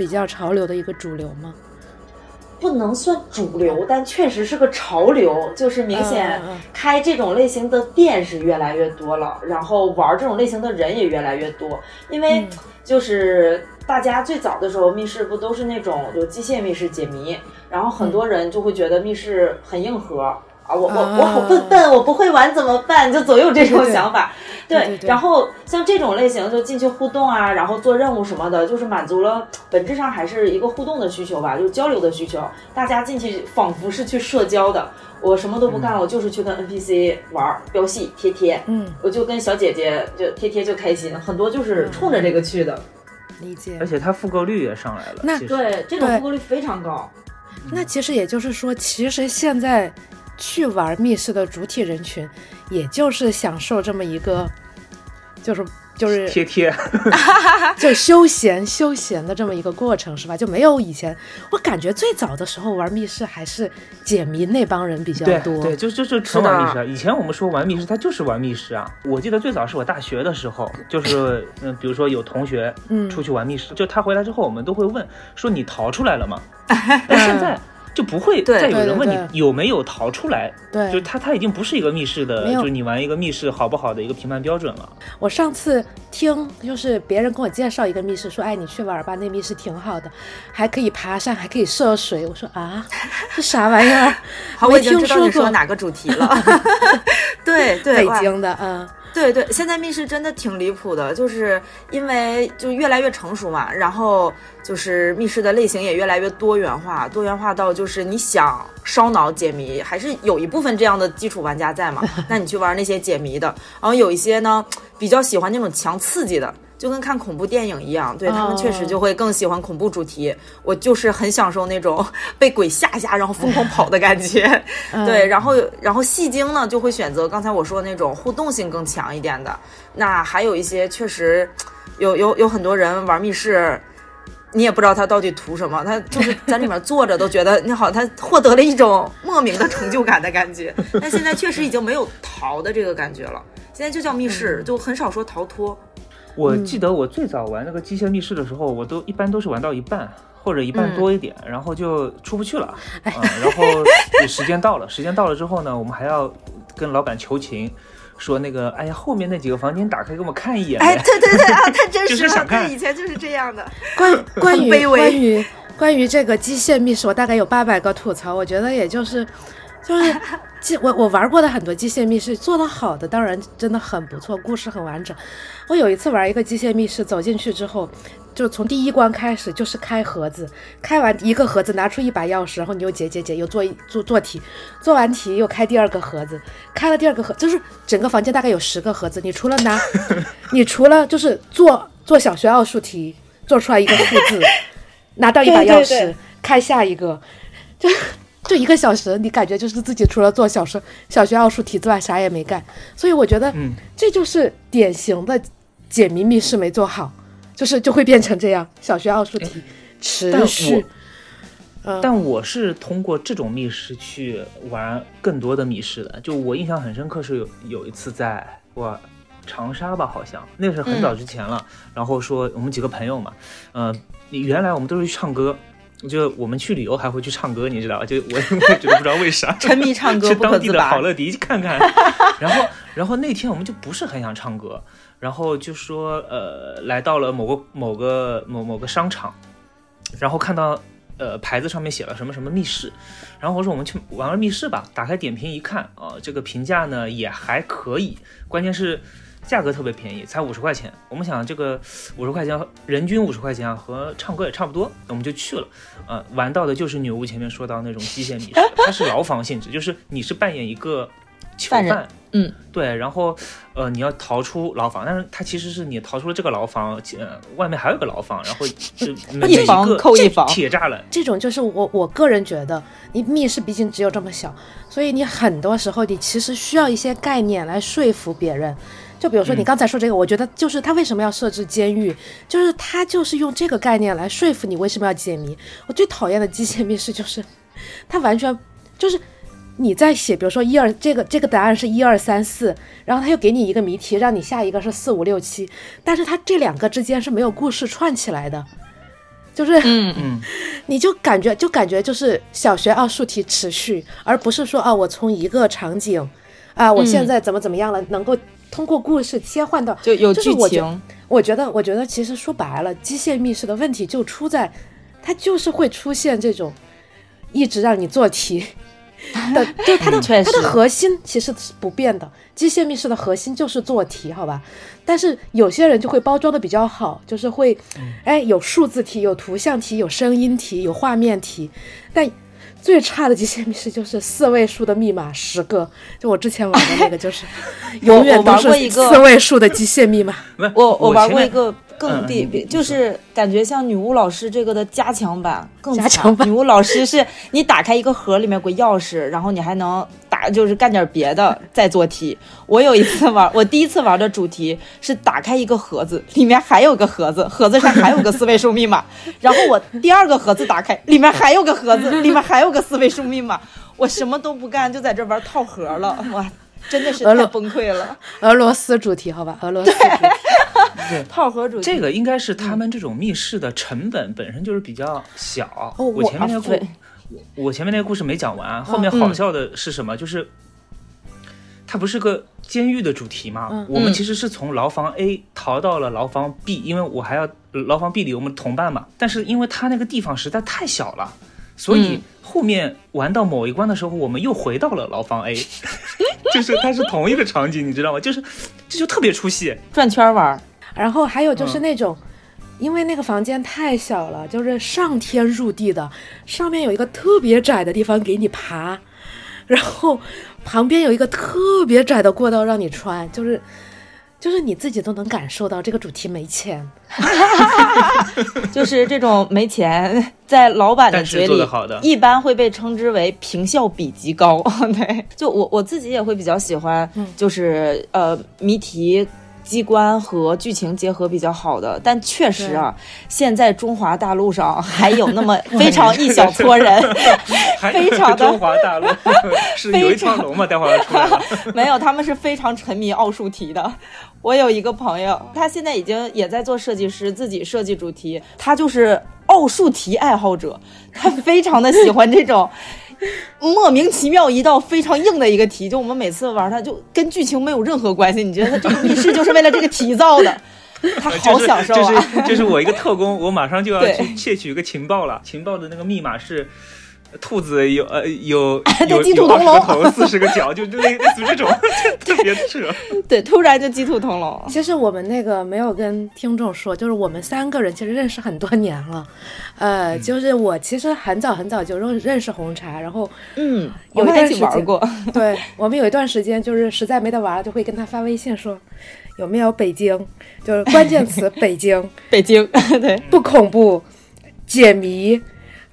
比较潮流的一个主流吗？不能算主流，但确实是个潮流，就是明显开这种类型的店是越来越多了，然后玩这种类型的人也越来越多，因为就是大家最早的时候密室不都是那种就机械密室解谜，然后很多人就会觉得密室很硬核啊，我我我好笨笨，我不会玩怎么办？就总有这种想法。对，然后像这种类型就进去互动啊，然后做任务什么的，就是满足了本质上还是一个互动的需求吧，就是交流的需求。大家进去仿佛是去社交的，我什么都不干了，我就是去跟 NPC 玩飙戏贴贴，嗯，我就跟小姐姐就贴贴就开心，很多就是冲着这个去的。理解。而且它复购率也上来了。那对这种复购率非常高。那其实也就是说，其实现在去玩密室的主体人群，也就是享受这么一个，就是就是贴贴，就休闲休闲的这么一个过程，是吧？就没有以前，我感觉最早的时候玩密室还是解谜那帮人比较多。对，就就就纯玩密室。以前我们说玩密室，他就是玩密室啊。我记得最早是我大学的时候，就是嗯，比如说有同学出去玩密室，就他回来之后，我们都会问说你逃出来了吗？但现在。就不会再有人问你有没有逃出来，对，就它它已经不是一个密室的，就是你玩一个密室好不好的一个评判标准了。我上次听就是别人跟我介绍一个密室，说哎你去玩吧，那密室挺好的，还可以爬山，还可以涉水。我说啊，这啥玩意儿？好，我已经知道你说哪个主题了。对对，北京的，嗯。对对，现在密室真的挺离谱的，就是因为就越来越成熟嘛，然后就是密室的类型也越来越多元化，多元化到就是你想烧脑解谜，还是有一部分这样的基础玩家在嘛，那你去玩那些解谜的，然后有一些呢比较喜欢那种强刺激的。就跟看恐怖电影一样，对他们确实就会更喜欢恐怖主题。我就是很享受那种 被鬼吓吓，然后疯狂跑的感觉。对，然后然后戏精呢就会选择刚才我说的那种互动性更强一点的。那还有一些确实有有有很多人玩密室，你也不知道他到底图什么，他就是在里面坐着都觉得你好，他获得了一种莫名的成就感的感觉。但现在确实已经没有逃的这个感觉了，现在就叫密室，就很少说逃脱。我记得我最早玩那个机械密室的时候，我都一般都是玩到一半或者一半多一点，然后就出不去了。啊，然后时间到了，时间到了之后呢，我们还要跟老板求情，说那个，哎呀，后面那几个房间打开给我们看一眼。哎，对对对啊，太真实了，对，以前就是这样的。关关于关于关于这个机械密室，我大概有八百个吐槽，我觉得也就是。就是机我我玩过的很多机械密室做的好的当然真的很不错，故事很完整。我有一次玩一个机械密室，走进去之后，就从第一关开始就是开盒子，开完一个盒子拿出一把钥匙，然后你又解解解又做做做题，做完题又开第二个盒子，开了第二个盒就是整个房间大概有十个盒子，你除了拿，你除了就是做做小学奥数题做出来一个数字，拿到一把钥匙开下一个，就。就一个小时，你感觉就是自己除了做小学小学奥数题之外啥也没干，所以我觉得，这就是典型的解谜密室没做好，就是就会变成这样，小学奥数题持续。但我是通过这种密室去玩更多的密室的，就我印象很深刻是有有一次在我长沙吧，好像那是很早之前了，然后说我们几个朋友嘛，呃，原来我们都是去唱歌。就我们去旅游还会去唱歌，你知道吧？就我 我觉得不知道为啥沉迷唱歌，去当地的好乐迪看看。然后然后那天我们就不是很想唱歌，然后就说呃来到了某个某个某某个商场，然后看到呃牌子上面写了什么什么密室，然后我说我们去玩玩密室吧。打开点评一看啊，这个评价呢也还可以，关键是。价格特别便宜，才五十块钱。我们想这个五十块钱，人均五十块钱啊，和唱歌也差不多，我们就去了。呃，玩到的就是女巫前面说到那种机械密室，它是牢房性质，就是你是扮演一个囚犯，嗯，对，然后呃你要逃出牢房，但是它其实是你逃出了这个牢房，呃，外面还有个牢房，然后就 一房扣一房，铁栅栏。这种就是我我个人觉得，你密室毕竟只有这么小，所以你很多时候你其实需要一些概念来说服别人。就比如说你刚才说这个，我觉得就是他为什么要设置监狱，就是他就是用这个概念来说服你为什么要解谜。我最讨厌的机械密室就是，他完全就是你在写，比如说一二这个这个答案是一二三四，然后他又给你一个谜题，让你下一个是四五六七，但是他这两个之间是没有故事串起来的，就是嗯 嗯，你就感觉就感觉就是小学奥数题持续，而不是说啊我从一个场景啊我现在怎么怎么样了能够。通过故事切换到就有剧情，我觉得，我觉得其实说白了，机械密室的问题就出在，它就是会出现这种一直让你做题 的，就它的它的核心其实是不变的。机械密室的核心就是做题，好吧？但是有些人就会包装的比较好，就是会，哎，有数字题，有图像题，有声音题，有画面题，但。最差的机械密室就是四位数的密码十个，就我之前玩的那个，就是 永远都是四位数的机械密码。我我玩过一个更嗯比比，你就是感觉像女巫老师这个的加强版，更加强版女巫老师是你打开一个盒，里面有个钥匙，然后你还能打，就是干点别的再做题。我有一次玩，我第一次玩的主题是打开一个盒子，里面还有个盒子，盒子上还有个四位数密码。然后我第二个盒子打开，里面还有个盒子，里面还有个四位数密码。我什么都不干，就在这玩套盒了，哇！真的是太崩溃了，俄罗斯主题，好吧，俄罗斯主题。套盒主题这个应该是他们这种密室的成本本身就是比较小。哦我前面那个故，我我前面那个故事没讲完，后面好笑的是什么？就是它不是个监狱的主题嘛？嗯我们其实是从牢房 A 逃到了牢房 B，因为我还要牢房 B 里有我们同伴嘛。但是因为它那个地方实在太小了，所以嗯后面玩到某一关的时候，我们又回到了牢房 A，就是它是同一个场景，你知道吗？就是这就特别出戏。转圈玩儿。然后还有就是嗯那种，因为那个房间太小了，就是上天入地的，上面有一个特别窄的地方给你爬，然后旁边有一个特别窄的过道让你穿，就是。就是你自己都能感受到这个主题没钱，就是这种没钱，在老板的嘴里一般会被称之为平效比极高。对，就我我自己也会比较喜欢，就是呃谜题。机关和剧情结合比较好的，但确实啊，现在中华大陆上还有那么 非常一小撮人，非常的中华大陆是有一条龙吗？待会儿要出来了。没有，他们是非常沉迷奥数题的。我有一个朋友，他现在已经也在做设计师，自己设计主题，他就是奥数题爱好者，他非常的喜欢这种。莫名其妙一道非常硬的一个题，就我们每次玩它就跟剧情没有任何关系。你觉得他这个密室就是为了这个题造的，他好享受啊！这是这是我一个特工，我马上就要去窃取一个情报了。情报的那个密码是。兔子有呃有对 有鸡兔同笼头四十个脚，就类类似这种，特别扯。对，突然就鸡兔同笼。其实我们那个没有跟听众说，就是我们三个人其实认识很多年了，呃，就是我其实很早很早就认认识红茶，然后嗯，有一我们一起段时间玩过。对我们有一段时间就是实在没得玩了，就会跟他发微信说有没有北京，就是关键词北京北京，对，不恐怖，解谜。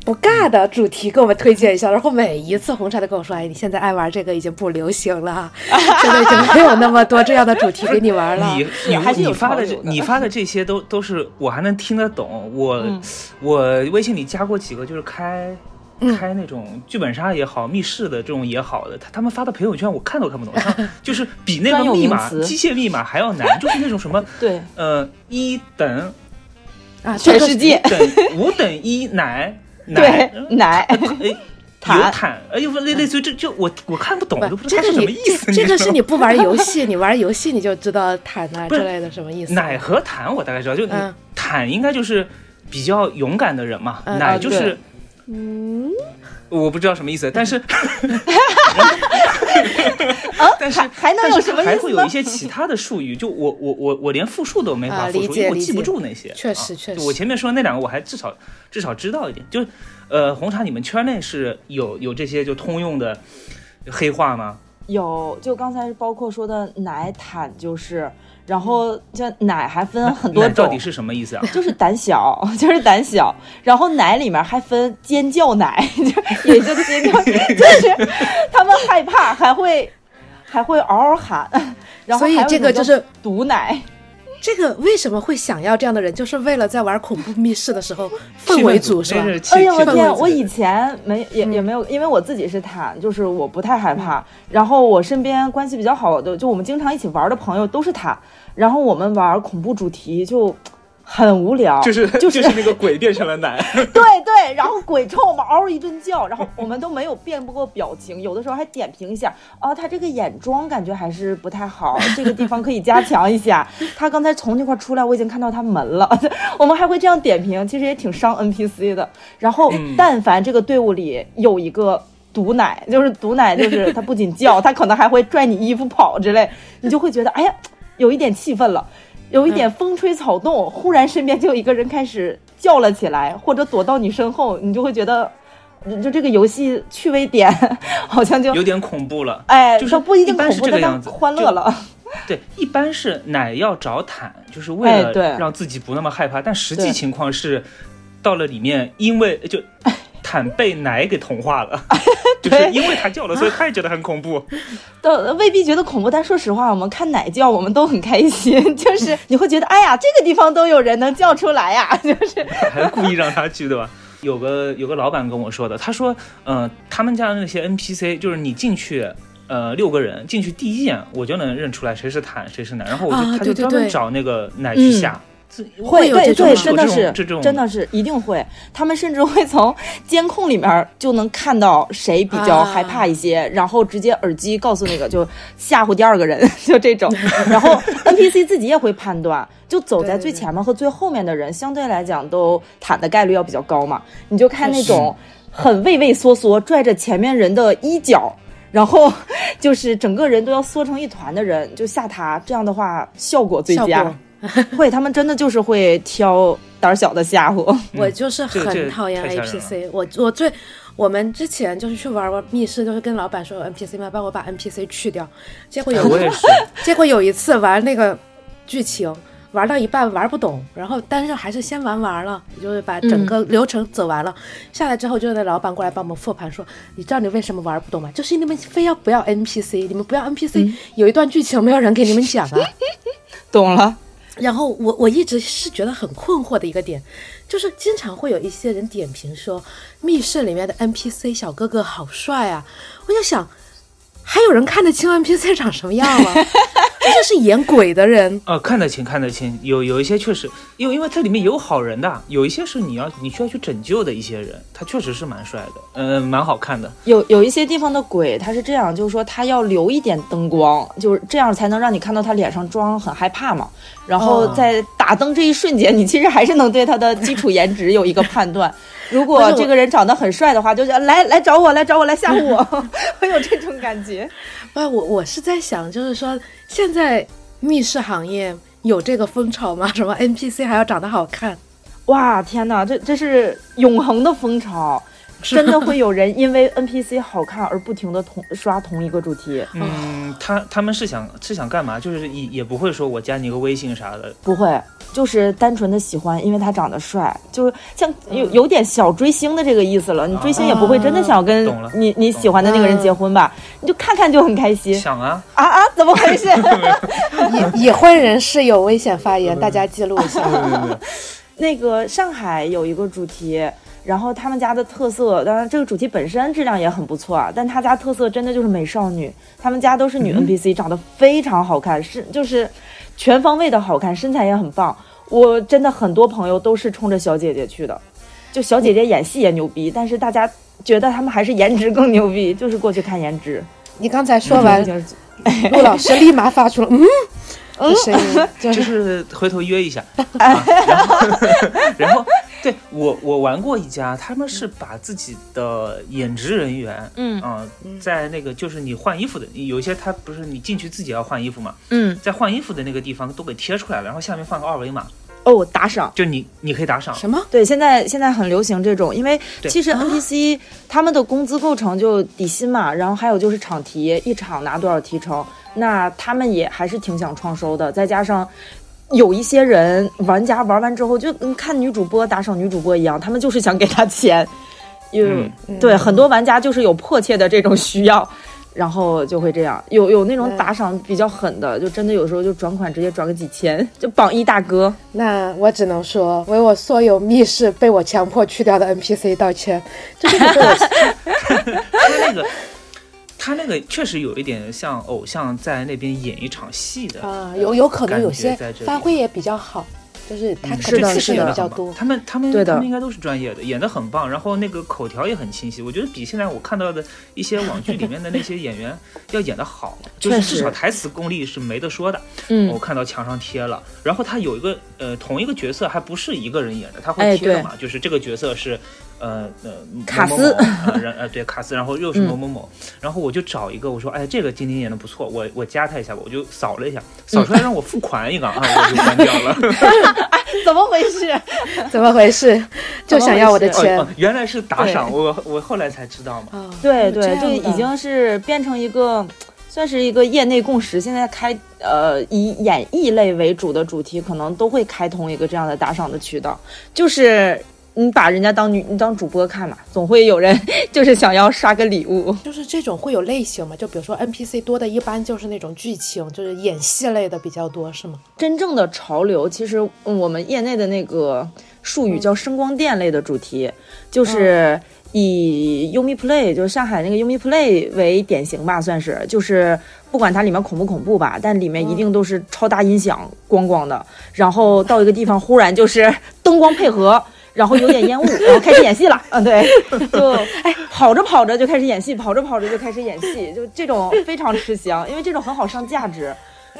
不尬的主题给我们推荐一下，然后每一次红茶都跟我说：“哎，你现在爱玩这个已经不流行了，现在已经没有那么多这样的主题给你玩了。你你还是你发的潮流的你发的这些都都是我还能听得懂。我、嗯我微信里加过几个就是开。嗯开那种剧本杀也好，密室的这种也好的，他他们发的朋友圈我看都看不懂，像 就是比那个密码机械密码还要难，就是那种什么 对，呃一等啊，全世界等五等一奶对奶奶哎 坦有坦，哎呦类类似于这就我我看不懂，我都不知道它是什这个你么意思。这这个是你不玩游戏，你玩游戏你就知道坦啊之类的什么意思。奶和坦我大概知道，就嗯坦应该就是比较勇敢的人嘛，奶就是。嗯，我不知道什么意思，但是，但是还还能但是有什么意思还会有一些其他的术语，就我我我我连复述都没法啊复述，因为我记不住那些。确实啊确实就我前面说的那两个，我还至少至少知道一点。就是呃，红茶，你们圈内是有有这些就通用的黑话吗？有，就刚才包括说的奶毯就是，然后这奶还分很多种到底，是什么意思啊？就是胆小，就是胆小。然后奶里面还分尖叫奶，就也就尖叫，就是他们害怕，还会还会嗷嗷喊。然后所以还有一种叫这个就是毒奶，这个为什么会想要这样的人，就是为了在玩恐怖密室的时候 氛围组是吧？哎呀，我天！我以前没也也没有，因为我自己是坦，就是我不太害怕。然后我身边关系比较好的，就我们经常一起玩的朋友都是坦。然后我们玩恐怖主题就很无聊，就是就是那个鬼变成了男，对对，然后鬼冲我们嗷一顿叫，然后我们都没有变过表情，有的时候还点评一下，啊，他这个眼妆感觉还是不太好，这个地方可以加强一下。他刚才从那块出来，我已经看到他门了，我们还会这样点评，其实也挺伤 NPC 的。然后，但凡这个队伍里有一个毒奶，就是毒奶，就是他不仅叫，他可能还会拽你衣服跑之类，你就会觉得，哎呀，有一点气愤了。有一点风吹草动，忽然身边就有一个人开始叫了起来，或者躲到你身后，你就会觉得，就这个游戏趣味点 好像就有点恐怖了。哎，就是不一定恐怖，样子，欢乐了。对，一般是奶要找毯，就是为了让自己不那么害怕。但实际情况是，到了里面，因为就。毯被奶给同化了，就是因为他叫了，所以他也觉得很恐怖。都未必觉得恐怖，但说实话，我们看奶叫，我们都很开心。就是你会觉得，哎呀，这个地方都有人能叫出来呀，就是还故意让他去，对吧？有个有个老板跟我说的，他说，嗯，他们家的那些 NPC，就是你进去，呃，六个人进去第一眼，我就能认出来谁是坦，谁是奶，然后我就他就专门找那个奶去下。会对对，真的是这种，真的是一定会。他们甚至会从监控里面就能看到谁比较害怕一些，然后直接耳机告诉那个就吓唬第二个人，就这种。然后 NPC 自己也会判断，就走在最前面和最后面的人相对来讲都坦的概率要比较高嘛。你就看那种很畏畏缩缩拽着前面人的衣角，然后 就是整个人都要缩成一团的人，就吓他。这样的话效果最佳。会，他们真的就是会挑胆小的 吓唬。我就是很讨厌 APC，我我最我们之前就是去玩玩密室，就是跟老板说 NPC 嘛，帮我把 NPC 去掉。结果有 结果有一次玩那个剧情，玩到一半玩不懂，然后但是还是先玩完了，就是把整个流程走完了。下来之后，就那老板过来帮我们复盘，说你知道你为什么玩不懂吗？就是你们非要不要 NPC，你们不要 NPC，有一段剧情没有人给你们讲啊。懂了。然后我我一直是觉得很困惑的一个点，就是经常会有一些人点评说，密室里面的 NPC 小哥哥好帅啊，我就想。还有人看得清 NPC 长什么样吗？这就是演鬼的人。呃，看得清，看得清。有有一些确实，因为因为这里面有好人的，有一些是你要你需要去拯救的一些人，他确实是蛮帅的，嗯，蛮好看的。有有一些地方的鬼，他是这样，就是说他要留一点灯光，就是这样才能让你看到他脸上妆很害怕嘛。然后在打灯这一瞬间，你其实还是能对他的基础颜值有一个判断。如果这个人长得很帅的话，就来来找我，来找我，来吓唬我，会有这种感觉。不，我我是在想，就是说现在密室行业有这个风潮吗？什么 NPC 还要长得好看？哇，天哪，这这是永恒的风潮。真的会有人因为 NPC 好看而不停的同刷同一个主题？嗯，他他们是想是想干嘛？就是也也不会说我加你个微信啥的，不会，就是单纯的喜欢，因为他长得帅，就是像有有点小追星的这个意思了。你追星也不会真的想跟你你喜欢的那个人结婚吧？你就看看就很开心。想啊啊啊！怎么回事？已已婚人士有危险发言，大家记录一下。那个上海有一个主题。然后他们家的特色，当然这个主题本身质量也很不错啊，但他家特色真的就是美少女，他们家都是女 NPC，长得非常好看，是就是全方位的好看，身材也很棒。我真的很多朋友都是冲着小姐姐去的，就小姐姐演戏也牛逼，但是大家觉得他们还是颜值更牛逼，就是过去看颜值。你刚才说完，陆老师立马发出了嗯。嗯，就是回头约一下，然后，然后，对我我玩过一家，他们是把自己的演职人员，嗯。啊，在那个就是你换衣服的，有一些他不是你进去自己要换衣服嘛，嗯，在换衣服的那个地方都给贴出来了，然后下面放个二维码，哦，打赏，就你你可以打赏。什么？对，现在现在很流行这种，因为其实 NPC 他们的工资构成就底薪嘛，然后还有就是场提，一场拿多少提成。那他们也还是挺想创收的，再加上有一些人玩家玩完之后就跟看女主播打赏女主播一样，他们就是想给她钱，有对很多玩家就是有迫切的这种需要，然后就会这样，有有那种打赏比较狠的，就真的有时候就转款直接转个几千，就榜一大哥。那我只能说为我所有密室被我强迫去掉的 NPC 道歉，就是被我 那个。他那个确实有一点像偶像在那边演一场戏的啊，有有可能有些发挥也比较好。就是他是知道的比较多。他们他们他们应该都是专业的，演得很棒，然后那个口条也很清晰。我觉得比现在我看到的一些网剧里面的那些演员 要演得好，就是至少台词功力是没得说的。嗯我看到墙上贴了，然后他有一个呃同一个角色还不是一个人演的，他哎会贴的嘛，就是这个角色是呃呃卡斯某某某呃对卡斯，然后又是嗯某某某，然后我就找一个我说哎这个今天演的不错，我我加他一下吧，我就扫了一下，扫出来让我付款一个啊，我就关掉了。怎么回事？怎么回事？就想要我的哦钱哦，原来是打赏，我我后来才知道嘛。哦对对，这样的这已经是变成一个，算是一个业内共识。现在开呃以演艺类为主的主题，可能都会开通一个这样的打赏的渠道，就是你把人家当女，你当主播看嘛，总会有人 就是想要刷个礼物。就是这种会有类型吗？就比如说 NPC 多的，一般就是那种剧情，就是演戏类的比较多，是吗？真正的潮流，其实嗯我们业内的那个术语叫声光电类的主题，就是以 Umi Play，就是上海那个 Umi Play 为典型吧，算是，就是不管它里面恐不恐怖吧，但里面一定都是超大音响，咣咣的，然后到一个地方忽然就是灯光配合。然后有点烟雾，然后开始演戏了。嗯，对，就哎，跑着跑着就开始演戏，跑着跑着就开始演戏，就这种非常吃香，因为这种很好上价值。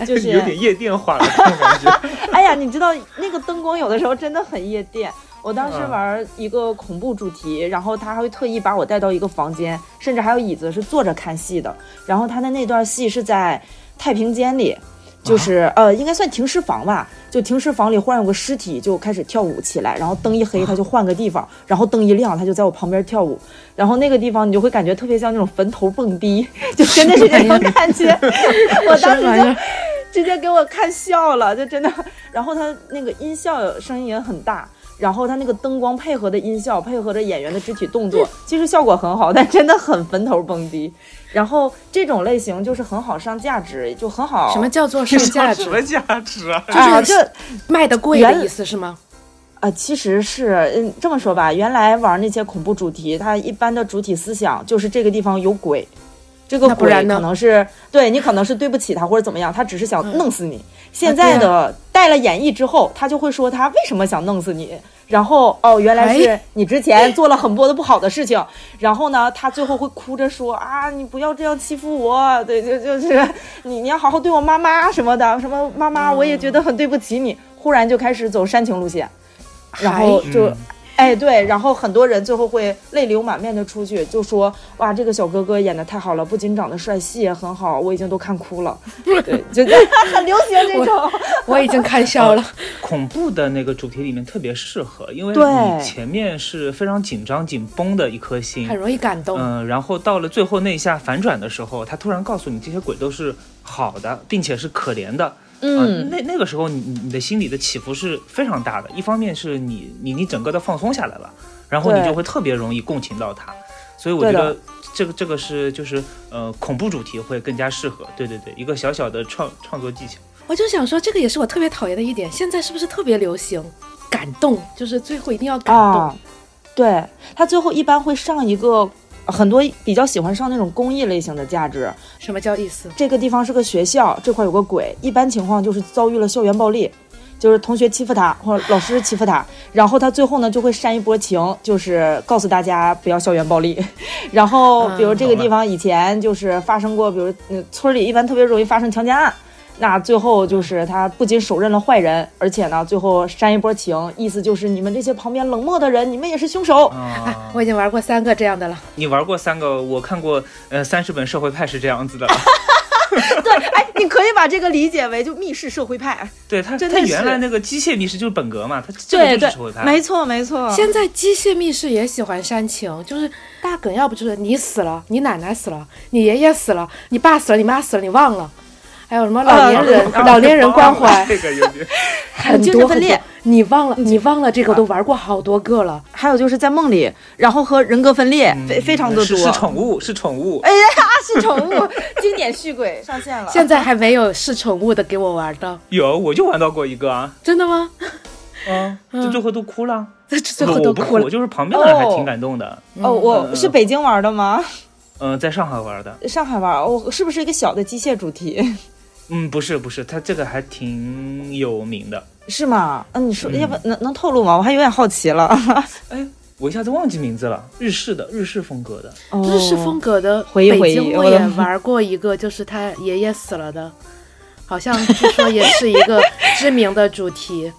就是有点夜店化了，这种感觉。哎呀，你知道那个灯光有的时候真的很夜店。我当时嗯玩一个恐怖主题，然后他还会特意把我带到一个房间，甚至还有椅子是坐着看戏的。然后他的那段戏是在太平间里，就是、呃，应该算停尸房吧。就停尸房里忽然有个尸体就开始跳舞起来，然后灯一黑他就换个地方，然后灯一亮他就在我旁边跳舞，然后那个地方你就会感觉特别像那种坟头蹦迪，就真的是这种感觉。我当时就直接给我看笑了，就真的。然后他那个音效声音也很大，然后它那个灯光配合的音效，配合着演员的肢体动作，其实效果很好，但真的很坟头蹦迪。然后这种类型就是很好上价值，就很好。什么叫做上价值什？么价值啊？就是这卖的贵的原意思是吗？啊，其实是嗯这么说吧，原来玩那些恐怖主题，它一般的主体思想就是这个地方有鬼，这个鬼那不然可能是对你可能是对不起他或者怎么样，他只是想嗯弄死你。现在的带了演绎之后，他就会说他为什么想弄死你。然后哦，原来是哎你之前做了很多的不好的事情，然后呢，他最后会哭着说啊，你不要这样欺负我，对，就就是你你要好好对我妈妈什么的，什么妈妈我也觉得很对不起你，忽然就开始走煽情路线，然后就。嗯 哎，对，然后很多人最后会泪流满面的出去，就说哇，这个小哥哥演的太好了，不仅长得帅，戏也很好，我已经都看哭了。对，就很流行这种。我已经看笑了。恐怖的那个主题里面特别适合，因为你前面是非常紧张紧绷的一颗心很，容易感动。嗯，然后到了最后那一下反转的时候，他突然告诉你这些鬼都是好的，并且是可怜的。嗯，那那个时候你你你的心里的起伏是非常大的，一方面是你你你整个的放松下来了，然后你就会特别容易共情到他，所以我觉得这个这个是就是呃恐怖主题会更加适合，对对对，一个小小的创创作技巧。我就想说，这个也是我特别讨厌的一点。现在是不是特别流行感动？就是最后一定要感动。啊，对他最后一般会上一个很多比较喜欢上那种公益类型的价值。什么叫意思？这个地方是个学校，这块有个鬼，一般情况就是遭遇了校园暴力。就是同学欺负他，或者老师欺负他，然后他最后呢就会煽一波情，就是告诉大家不要校园暴力。然后比如这个地方以前就是发生过，比如嗯村里一般特别容易发生强奸案，那最后就是他不仅手刃了坏人，而且呢最后煽一波情，意思就是你们这些旁边冷漠的人，你们也是凶手。啊，我已经玩过三个这样的了。你玩过三个，我看过，呃，三十本社会派是这样子的了。对，哎，你可以把这个理解为就密室社会派。对他，真的他原来那个机械密室就是本格嘛，他这个就是社会派。，没错没错。现在机械密室也喜欢煽情，就是大梗，要不就是你死了，你奶奶死了，你爷爷死了，你爸死了，你妈死了，你忘了。还有什么老年人、啊老年人关怀，这个有点。很精神分裂。你忘了，你忘了这个，都玩过好多个了。还有就是在梦里，然后和人格分裂，非非常的多。是是宠物，是宠物。哎呀，是宠物，经典续鬼上线了。现在还没有是宠物的给我玩的，有，我就玩到过一个啊，真的吗？嗯，就最后都哭了。这最后都哭了。就是旁边的人还挺感动的。哦，我是北京玩的吗？嗯，在上海玩的。上海玩，我是不是一个小的机械主题？嗯，不是不是，他这个还挺有名的。是吗？嗯，你说，要不能能透露吗？我还有点好奇了。哎，我一下子忘记名字了，日式的，日式风格的，哦日式风格的。回忆回忆，我也玩过一个，就是他爷爷死了的，好像据说也是一个知名的主题。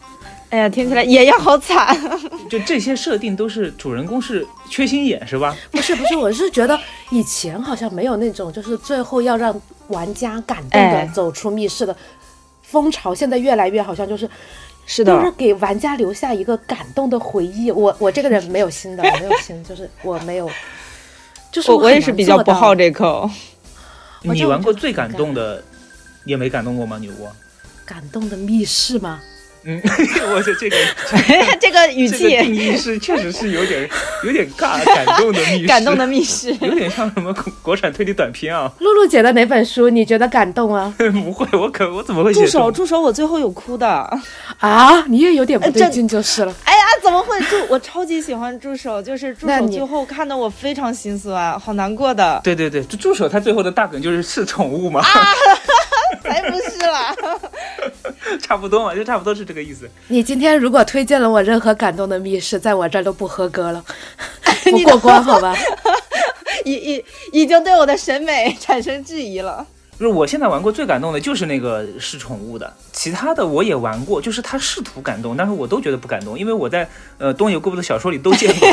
哎呀，听起来爷爷好惨。就这些设定都是主人公是缺心眼是吧？不是不是，我是觉得以前好像没有那种就是最后要让玩家感动的走出密室的风潮，现在越来越好像就是是的，就是给玩家留下一个感动的回忆。我我这个人没有心的，没有心，就是我没有，就是我我也是比较不好这口。你玩过最感动的，也没感动过吗？牛窝？感动的密室吗？嗯，我觉得这个 这个语气定义是确实是有点有点尬，感动的密室，感动的密室，有点像什么国产推理短片啊。露露姐的哪本书你觉得感动啊？不会，我可我怎么会？助手，助手，我最后有哭的啊！你也有点不对劲就是了。哎呀，怎么会助？我超级喜欢助手，就是助手最后看的我非常心酸，好难过的。对对对，就助手他最后的大梗就是是宠物嘛。才不是啦，差不多嘛，就差不多是这个意思。你今天如果推荐了我任何感动的密室，在我这儿都不合格了，不过关好吧？已已已经对我的审美产生质疑了。就是我现在玩过最感动的就是那个是宠物的，其他的我也玩过，就是他试图感动，但是我都觉得不感动，因为我在呃东野圭吾的小说里都见过，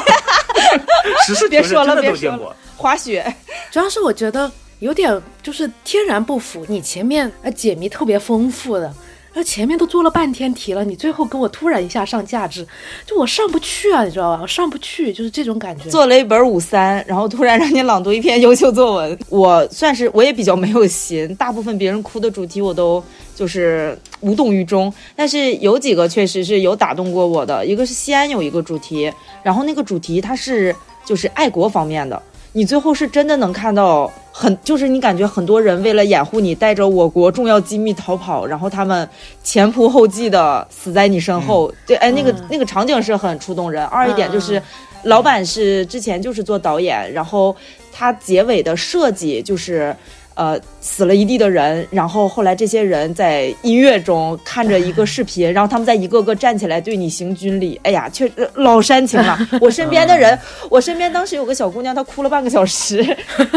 实事求是真的都见过。滑雪，主要是我觉得。有点就是天然不符，你前面呃解谜特别丰富的，那前面都做了半天题了，你最后给我突然一下上价值，就我上不去啊，你知道吧？我上不去，就是这种感觉。做了一本五三，然后突然让你朗读一篇优秀作文，我算是我也比较没有心，大部分别人哭的主题我都就是无动于衷，但是有几个确实是有打动过我的，一个是西安有一个主题，然后那个主题它是就是爱国方面的。你最后是真的能看到很，就是你感觉很多人为了掩护你，带着我国重要机密逃跑，然后他们前仆后继的死在你身后。对，哎，那个那个场景是很触动人。二一点就是，老板是之前就是做导演，然后他结尾的设计就是。呃，死了一地的人，然后后来这些人在音乐中看着一个视频，然后他们在一个个站起来对你行军礼。哎呀，确实老煽情了。我身边的人，我身边当时有个小姑娘，她哭了半个小时，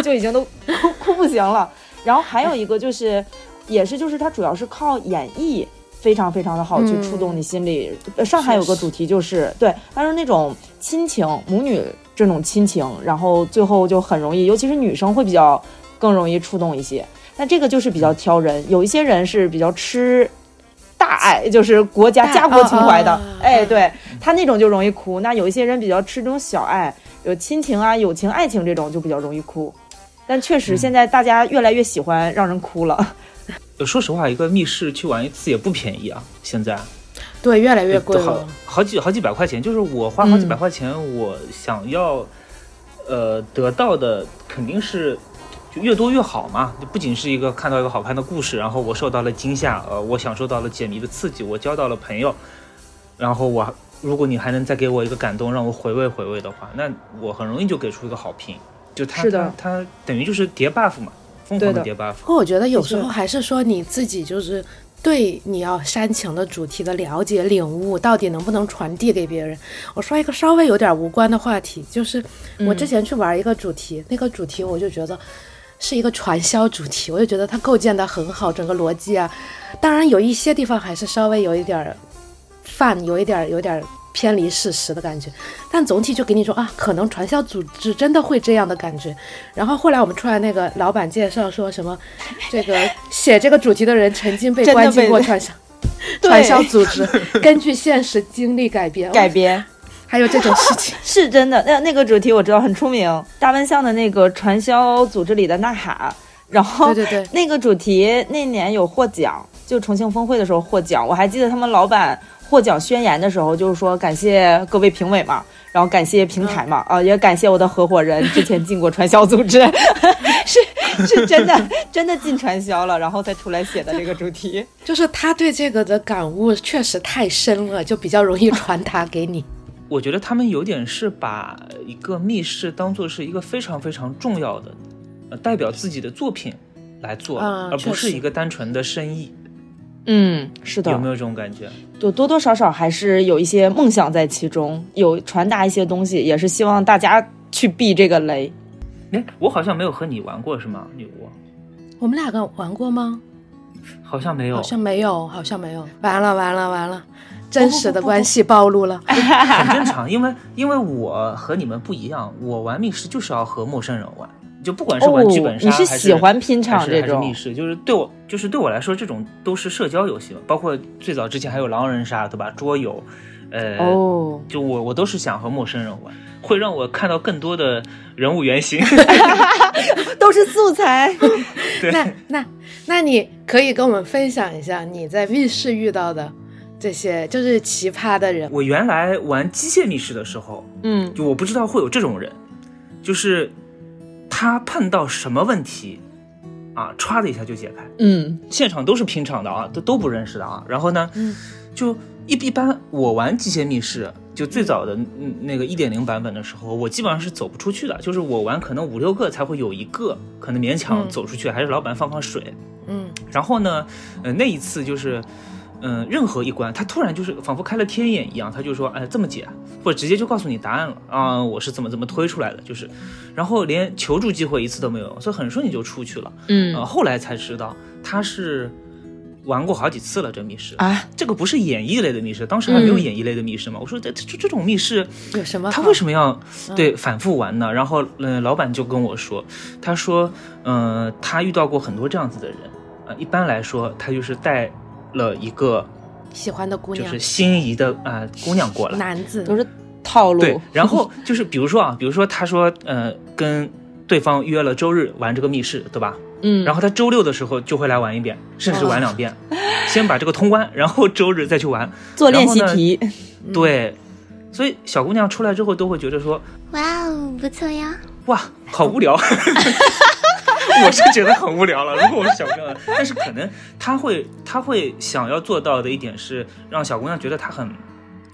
就已经都哭哭不行了。然后还有一个就是，也是就是她主要是靠演绎，非常非常的好去触动你心里。上海有个主题就是对，但是那种亲情母女这种亲情，然后最后就很容易，尤其是女生会比较。更容易触动一些，那这个就是比较挑人。有一些人是比较吃大爱，就是国家家国情怀的，哎，对他那种就容易哭。那有一些人比较吃这种小爱，有亲情啊、友情、爱情这种就比较容易哭。但确实现在大家越来越喜欢让人哭了。说实话，一个密室去玩一次也不便宜啊，现在。对，越来越贵了，好几好几百块钱。就是我花好几百块钱，我想要呃得到的肯定是。就越多越好嘛，就不仅是一个看到一个好看的故事，然后我受到了惊吓，呃，我享受到了解谜的刺激，我交到了朋友，然后我如果你还能再给我一个感动，让我回味回味的话，那我很容易就给出一个好评。就它它它等于就是叠 buff 嘛，疯狂的叠 buff。不过我觉得有时候还是说你自己就是对你要煽情的主题的了解领悟，到底能不能传递给别人。我说一个稍微有点无关的话题，就是我之前去玩一个主题，那个主题我就觉得。是一个传销主题，我就觉得它构建的很好，整个逻辑啊，当然有一些地方还是稍微有一点儿泛，有一点儿有点偏离事实的感觉，但总体就给你说啊，可能传销组织真的会这样的感觉。然后后来我们出来那个老板介绍说什么，这个写这个主题的人曾经被关进过 传销传销组织，根据现实经历改编改编。还有这种事情。是真的，那那个主题我知道很出名，大温巷的那个传销组织里的呐喊，然后对对对，那个主题那年有获奖，就重庆峰会的时候获奖，我还记得他们老板获奖宣言的时候就是说感谢各位评委嘛，然后感谢平台嘛，啊也感谢我的合伙人之前进过传销组织，是是真的真的进传销了，然后才出来写的这个主题，就是他对这个的感悟确实太深了，就比较容易传达给你。我觉得他们有点是把一个密室当做是一个非常非常重要的，呃，代表自己的作品来做，而不是一个单纯的生意。嗯，是的，有没有这种感觉？就多多少少还是有一些梦想在其中，有传达一些东西，也是希望大家去避这个雷。哎，我好像没有和你玩过是吗？女巫，我们两个玩过吗？好像没有，好像没有，好像没有。完了完了完了，真实的关系暴露了。很正常，因为 因为我和你们不一样，我玩密室就是要和陌生人玩，就不管是玩剧本杀你还是喜欢拼场这种还是密室，就是对我就是对我来说，这种都是社交游戏嘛。包括最早之前还有狼人杀，对吧？桌游，呃，哦，就我我都是想和陌生人玩，会让我看到更多的人物原型。都是素材。对，那那那你可以跟我们分享一下你在密室遇到的这些就是奇葩的人。我原来玩机械密室的时候，嗯，就我不知道会有这种人，就是他碰到什么问题啊，歘的一下就解开。嗯现场都是拼场的啊，都都不认识的啊。然后呢，嗯就一一般我玩机械密室，就最早的嗯那个一点零版本的时候，我基本上是走不出去的，就是我玩可能五六个才会有一个可能勉强嗯走出去，还是老板放放水。嗯然后呢，呃，那一次就是，嗯、任何一关，他突然就是仿佛开了天眼一样，他就说，哎，这么解，或者直接就告诉你答案了啊、我是怎么怎么推出来的，就是，然后连求助机会一次都没有，所以很顺利就出去了。嗯呃，后来才知道他是玩过好几次了这密室。啊，这个不是演绎类的密室，当时还没有嗯演绎类的密室嘛。我说这这这种密室，有什么？他为什么要对反复玩呢？然后，嗯、老板就跟我说，他说，嗯、他遇到过很多这样子的人，呃，一般来说，他就是带了一个喜欢的姑娘就是心仪的啊、呃姑娘过来，男子都是套路。对，然后就是比如说啊，比如说他说，呃，跟对方约了周日玩这个密室，对吧？嗯，然后他周六的时候就会来玩一遍，甚至玩两遍，先把这个通关，然后周日再去玩。做练习题。对，所以小姑娘出来之后都会觉得说，哇哦，不错呀！哇，好无聊。我是觉得很无聊了，如果我是小姑娘，但是可能他会，他会想要做到的一点是让小姑娘觉得他很，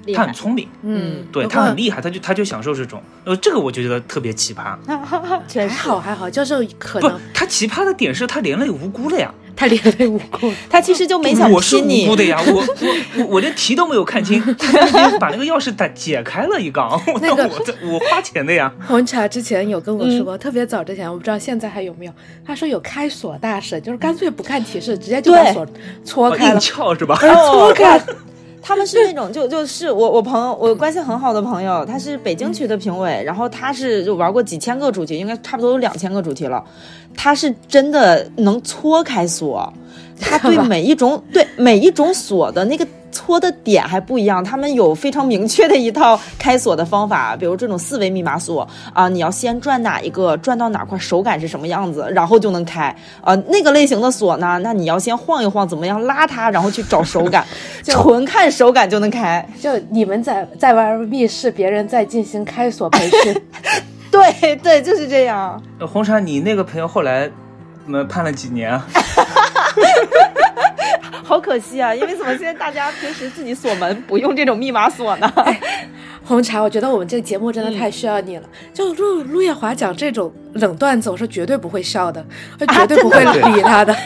厉害她很聪明，嗯，对他很厉害，他就他就享受这种，呃，这个我就觉得特别奇葩。还好还好，教授可不能，他奇葩的点是他连累无辜了呀。他连累无辜。他其实就没想我是无辜的呀，我我我我连题都没有看清，他在那边把那个钥匙打解开了一杠，我那个我这我花钱的呀。红茶之前有跟我说嗯过，特别早之前，我不知道现在还有没有。他说有开锁大神，就是干脆不看提示，直接就把锁戳哦硬开了，撬是吧？而戳开。他们是那种就就是我我朋友我关系很好的朋友，他是北京区的评委，然后他是就玩过几千个主题，应该差不多有两千个主题了。他是真的能搓开锁，他对每一种对每一种锁的那个搓的点还不一样，他们有非常明确的一套开锁的方法，比如这种四维密码锁啊，你要先转哪一个，转到哪块手感是什么样子，然后就能开啊。那个类型的锁呢，那你要先晃一晃，怎么样拉它，然后去找手感，纯看手感就能开。就你们在在玩密室，别人在进行开锁培训，对对，就是这样。呃红茶，你那个朋友后来，嗯，判了几年啊？好可惜啊，因为怎么现在大家平时自己锁门不用这种密码锁呢？红茶，我觉得我们这个节目真的太需要你了。就陆陆夜华讲这种冷段子，我是绝对不会笑的，我 绝对不会理他的。啊，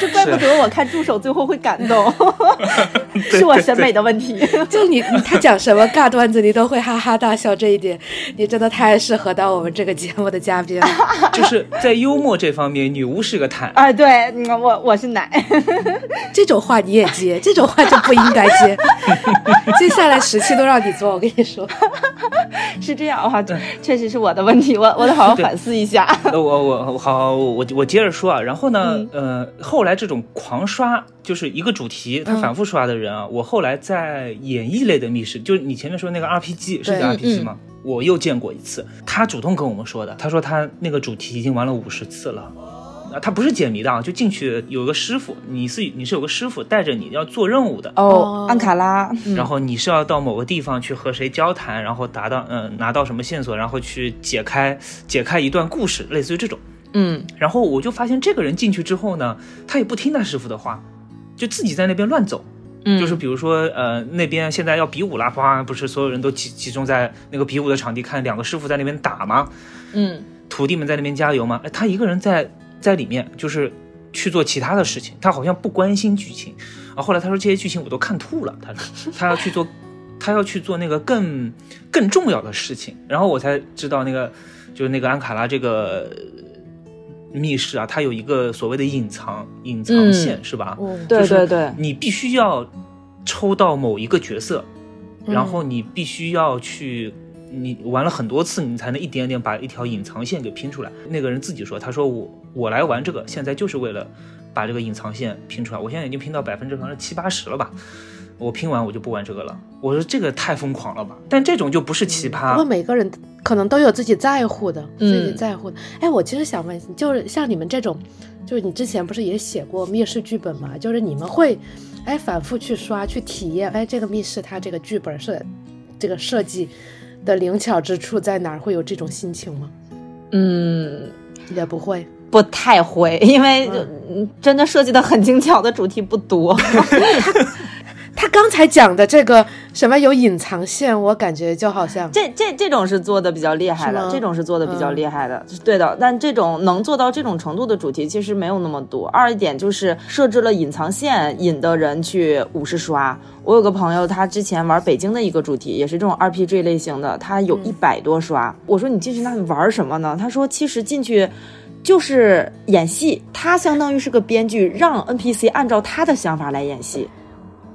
这怪不得我看助手最后会感动，是我审美的问题。就你他讲什么尬段子，你都会哈哈大笑，这一点你真的太适合当我们这个节目的嘉宾了。就是在幽默这方面，女巫是个坦。啊，对，嗯我我是奶，这种话你也接，这种话就不应该接。接下来十期都让你做，我跟你说。是这样啊，确实是我的问题，我我得好好反思一下。呃，我我我好，我我接着说啊。然后呢，呃，后来这种狂刷，就是一个主题，他反复刷的人啊，我后来在演艺类的密室，就是你前面说那个 RPG 是对叫嗯 RPG 吗？我又见过一次，他主动跟我们说的，他说他那个主题已经玩了五十次了。啊，他不是解谜的啊，就进去有个师傅，你是你是有个师傅带着你要做任务的，哦，安卡拉，然后你是要到某个地方去和谁交谈，然后达到嗯、拿到什么线索，然后去解开解开一段故事，类似于这种。嗯，然后我就发现这个人进去之后呢，他也不听他师傅的话，就自己在那边乱走。嗯就是比如说，呃，那边现在要比武啦，啪，不是所有人都集集中在那个比武的场地看两个师傅在那边打吗？嗯，徒弟们在那边加油吗？哎，他一个人在在里面，就是去做其他的事情，他好像不关心剧情。啊，后来他说这些剧情我都看吐了，他说他要去做，他要去做那个更更重要的事情。然后我才知道那个就是那个安卡拉这个密室啊，它有一个所谓的隐藏隐藏线，是吧？嗯，对就是对对，你必须要抽到某一个角色，然后你必须要去，你玩了很多次，你才能一点点把一条隐藏线给拼出来。那个人自己说，他说我我来玩这个，现在就是为了把这个隐藏线拼出来。我现在已经拼到百分之可能七八十了吧，我拼完我就不玩这个了。我说这个太疯狂了吧？但这种就不是奇葩不过葩，每个人可能都有自己在乎的，嗯自己在乎的。哎，我其实想问，就是像你们这种，就是你之前不是也写过密室剧本吗？就是你们会，哎，反复去刷去体验，哎，这个密室它这个剧本是这个设计的灵巧之处在哪儿？会有这种心情吗？嗯，也不会。不太会，因为真的设计的很精巧的主题不多。他刚才讲的这个什么有隐藏线，我感觉就好像这这这种是做的比较厉害的，这种是做的比较嗯厉害的，对的。但这种能做到这种程度的主题其实没有那么多。二一点就是设置了隐藏线，引的人去五十刷。我有个朋友，他之前玩北京的一个主题，也是这种 RPG 类型的，他有一百多刷。我说你进去那你玩什么呢？他说其实进去。就是演戏，他相当于是个编剧，让 NPC 按照他的想法来演戏。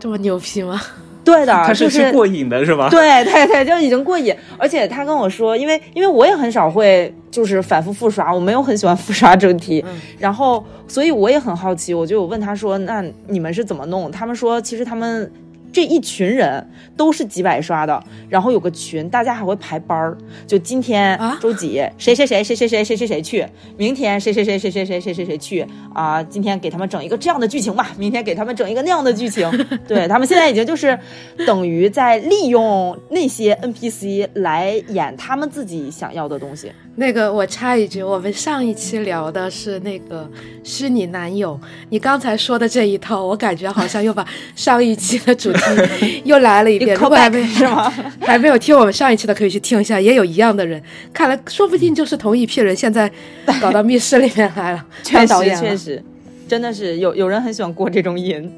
这么牛批吗？对的，他就是去过瘾的是吧？对对对，就已经过瘾。而且他跟我说，因为因为我也很少会就是反复复刷，我没有很喜欢复刷主题，嗯 然后所以我也很好奇，我就问他说，那你们是怎么弄？他们说其实他们。这一群人都是几百刷的，然后有个群，大家还会排班儿，就今天啊周几谁谁谁谁谁谁谁谁谁去，明天谁谁谁谁谁谁谁谁谁去啊、今天给他们整一个这样的剧情吧，明天给他们整一个那样的剧情。对他们现在已经就是等于在利用那些 NPC 来演他们自己想要的东西。那个我插一句，我们上一期聊的是那个虚拟男友，你刚才说的这一套，我感觉好像又把上一期的主题 又来了一遍。如果还没是吗？还没有听我们上一期的，可以去听一下，也有一样的人，看来说不定就是同一批人，现在搞到密室里面来了，确当导演了实确。实，真的是有有人很喜欢过这种瘾。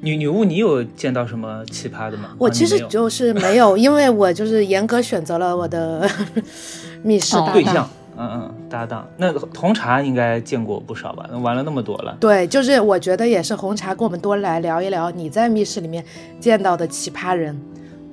女女巫，你有见到什么奇葩的吗？我其实就是没有，因为我就是严格选择了我的密室哦搭档。对象，嗯嗯，搭档。那红茶应该见过不少吧？玩了那么多了，对，就是我觉得也是红茶跟我们多来聊一聊你在密室里面见到的奇葩人。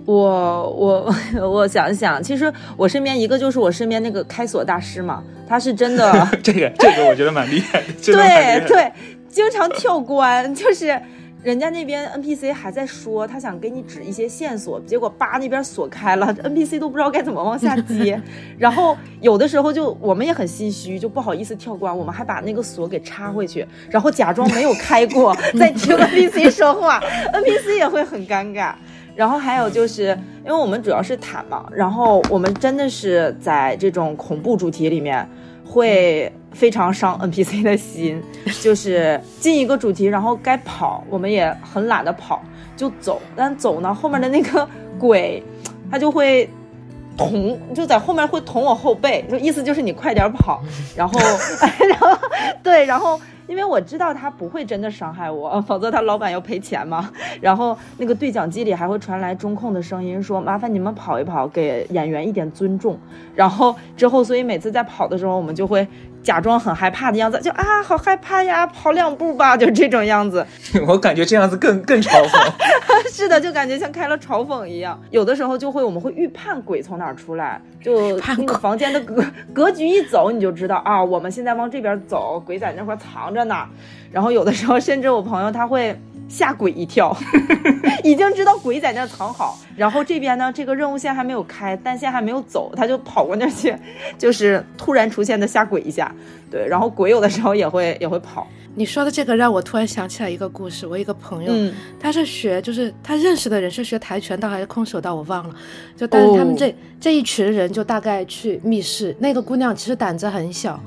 我我我想想，其实我身边一个就是我身边那个开锁大师嘛，他是真的 这个这个我觉得蛮厉害的，真的蛮厉害的。对对，经常跳关，就是人家那边 NPC 还在说他想给你指一些线索，结果叭那边锁开了，NPC 都不知道该怎么往下接。然后有的时候就我们也很心虚，就不好意思跳关，我们还把那个锁给插回去，然后假装没有开过，在听 NPC 说话，NPC 也会很尴尬。然后还有就是，因为我们主要是坦嘛，然后我们真的是在这种恐怖主题里面，会非常伤 NPC 的心。就是进一个主题，然后该跑，我们也很懒得跑，就走。但走呢，后面的那个鬼，他就会捅，就在后面会捅我后背，就意思就是你快点跑。然后，然后对，然后。因为我知道他不会真的伤害我，否则他老板要赔钱嘛。然后那个对讲机里还会传来中控的声音说：“麻烦你们跑一跑，给演员一点尊重。”然后之后，所以每次在跑的时候，我们就会假装很害怕的样子，就啊，好害怕呀，跑两步吧，就这种样子。我感觉这样子更更嘲讽。是的，就感觉像开了嘲讽一样。有的时候就会，我们会预判鬼从哪儿出来，就判那个房间的格格局一走，你就知道啊，我们现在往这边走，鬼在那块藏着呢。然后有的时候，甚至我朋友他会。吓鬼一跳，已经知道鬼在那儿藏好，然后这边呢，这个任务线还没有开，单线还没有走，他就跑过那儿去，就是突然出现的吓鬼一下，对，然后鬼有的时候也会也会跑，你说的这个让我突然想起来一个故事，我一个朋友，嗯。他是学，就是他认识的人是学跆拳道还是空手道，我忘了。就但是他们哦。这、这一群人就大概去密室，那个姑娘其实胆子很小，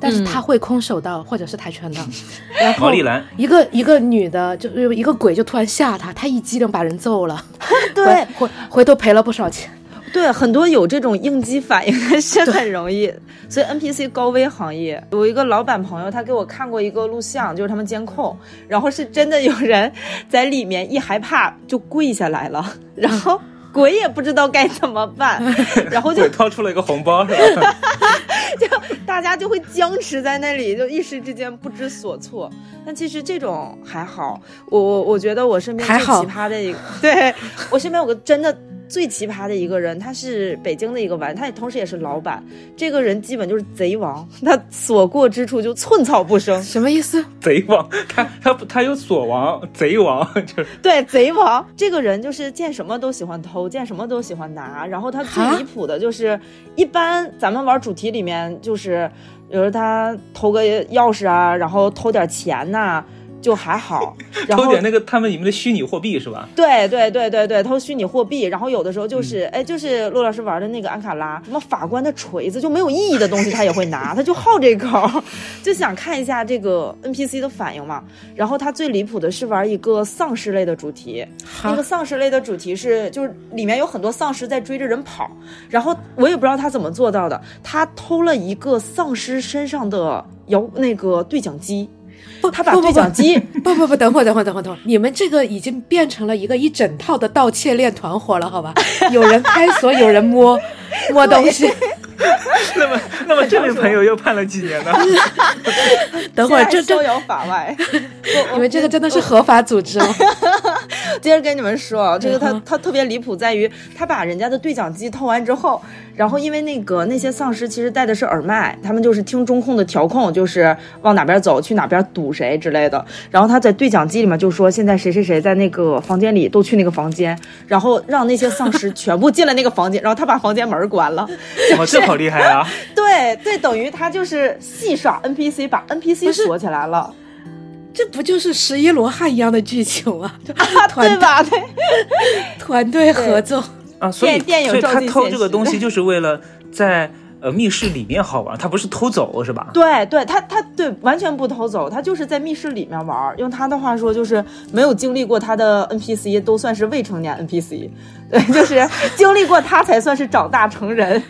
但是他会空手道或者是跆拳道，然后一个一个女的，就是一个鬼就突然吓他，他一激灵把人揍了，对。回回回头赔了不少钱。对，很多有这种应激反应是很容易，所以 NPC 高危行业。有一个老板朋友，他给我看过一个录像，就是他们监控，然后是真的有人在里面一害怕就跪下来了，然后鬼也不知道该怎么办，然后就鬼掏出了一个红包，是吧？就大家就会僵持在那里，就一时之间不知所措。但其实这种还好，我我我觉得我身边最还好奇葩的一个，对我身边有个真的最奇葩的一个人，他是北京的一个玩，他也同时也是老板。这个人基本就是贼王，他所过之处就寸草不生。什么意思？贼王，他他他有锁王，贼王就是对，贼王这个人就是见什么都喜欢偷，见什么都喜欢拿。然后他最离谱的就是，一般咱们玩主题里面就是，比如他偷个钥匙啊，然后偷点钱呐、就还好。然后偷点那个他们里面的虚拟货币是吧？对对对对对，偷虚拟货币，然后有的时候就是，哎，就是陆老师玩的那个安卡拉，什么法官的锤子，就没有意义的东西他也会拿，他就好这口，就想看一下这个 NPC 的反应嘛。然后他最离谱的是玩一个丧尸类的主题，那个丧尸类的主题是就是里面有很多丧尸在追着人跑，然后我也不知道他怎么做到的，他偷了一个丧尸身上的摇那个对讲机，不，他把不不不对讲机。不不不，等会儿等会儿等会儿等会儿，你们这个已经变成了一个一整套的盗窃链团伙了，好吧？有人开锁，有人摸 摸东西。那么那么这位朋友又判了几年呢？等会儿这这逍遥法外。你们这个真的是合法组织哦？接着跟你们说啊，这个他他特别离谱，在于他把人家的对讲机偷完之后，然后因为那个那些丧尸其实戴的是耳麦，他们就是听中控的调控，就是往哪边走去哪边堵谁之类的。然后他在对讲机里面就说现在谁谁谁在那个房间里，都去那个房间，然后让那些丧尸全部进了那个房间，然后他把房间门关了。哇，这好厉害啊！对对，等于他就是戏耍 NPC，把 NPC 锁起来了，这不就是十一罗汉一样的剧情吗？啊 对吧？对。团队合作，啊，所以电电影所以他偷这个东西就是为了在呃密室里面好玩，他不是偷走是吧？对对，他他对完全不偷走，他就是在密室里面玩。用他的话说，就是没有经历过他的 NPC 都算是未成年 NPC，对，就是 经历过他才算是长大成人。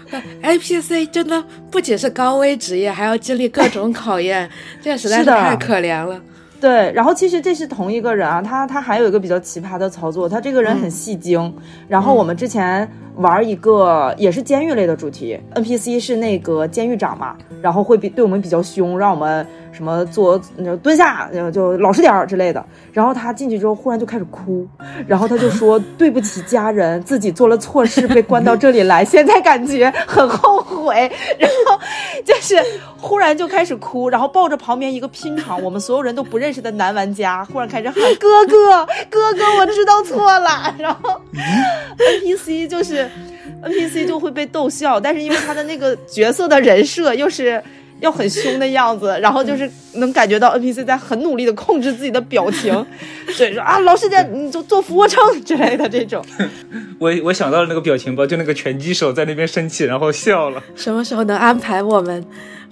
NPC 真的不仅是高危职业，还要经历各种考验，这实在是太可怜了。对，然后其实这是同一个人啊，他他还有一个比较奇葩的操作，他这个人很戏精。然后我们之前玩一个也是监狱类的主题，NPC 是那个监狱长嘛，然后会比对我们比较凶，让我们什么做呃蹲下，呃就老实点儿之类的。然后他进去之后忽然就开始哭，然后他就说 对不起家人，自己做了错事被关到这里来，现在感觉很后悔。然后就是忽然就开始哭，然后抱着旁边一个拼场我们所有人都不认识的男玩家，忽然开始喊哥哥哥哥，我知道错了。然后 NPC 就是 NPC 就会被逗笑，但是因为他的那个角色的人设又是。要很凶的样子，然后就是能感觉到 NPC 在很努力的控制自己的表情，对，说啊老师在，你就做俯卧撑之类的这种。我我想到了那个表情包，就那个拳击手在那边生气，然后笑了。什么时候能安排我们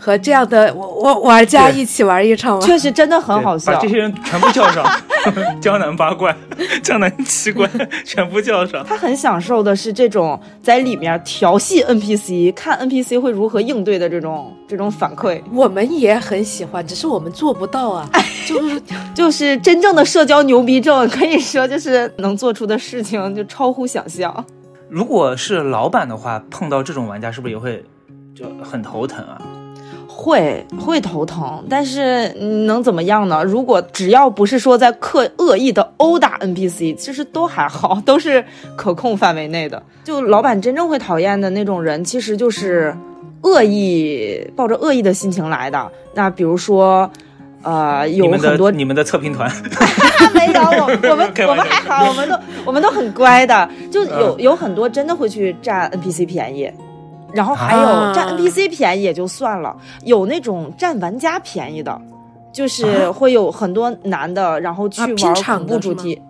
和这样的我我玩家一起玩一场吗？确实真的很好笑把这。些人全部叫上，江南八怪、江南七怪 全部叫上。他很享受的是这种在里面调戏 NPC，看 NPC 会如何应对的这种这种反馈，我们也很喜欢，只是我们做不到啊。就是 就是真正的社交牛逼症，可以说就是能做出的事情就超乎想象。如果是老板的话，碰到这种玩家是不是也会就很头疼啊？会会头疼，但是嗯能怎么样呢？如果只要不是说在刻恶意的殴打 NPC，其实都还好，都是可控范围内的。就老板真正会讨厌的那种人，其实就是恶意抱着恶意的心情来的。那比如说，呃，有很多的你们的测评团，没有，我我们我们还好，我们都我们都很乖的，就有嗯有很多真的会去占 NPC 便宜，然后还啊有占 NPC 便宜也就算了，有那种占玩家便宜的。就是啊？会有很多男的，然后去啊拼玩恐场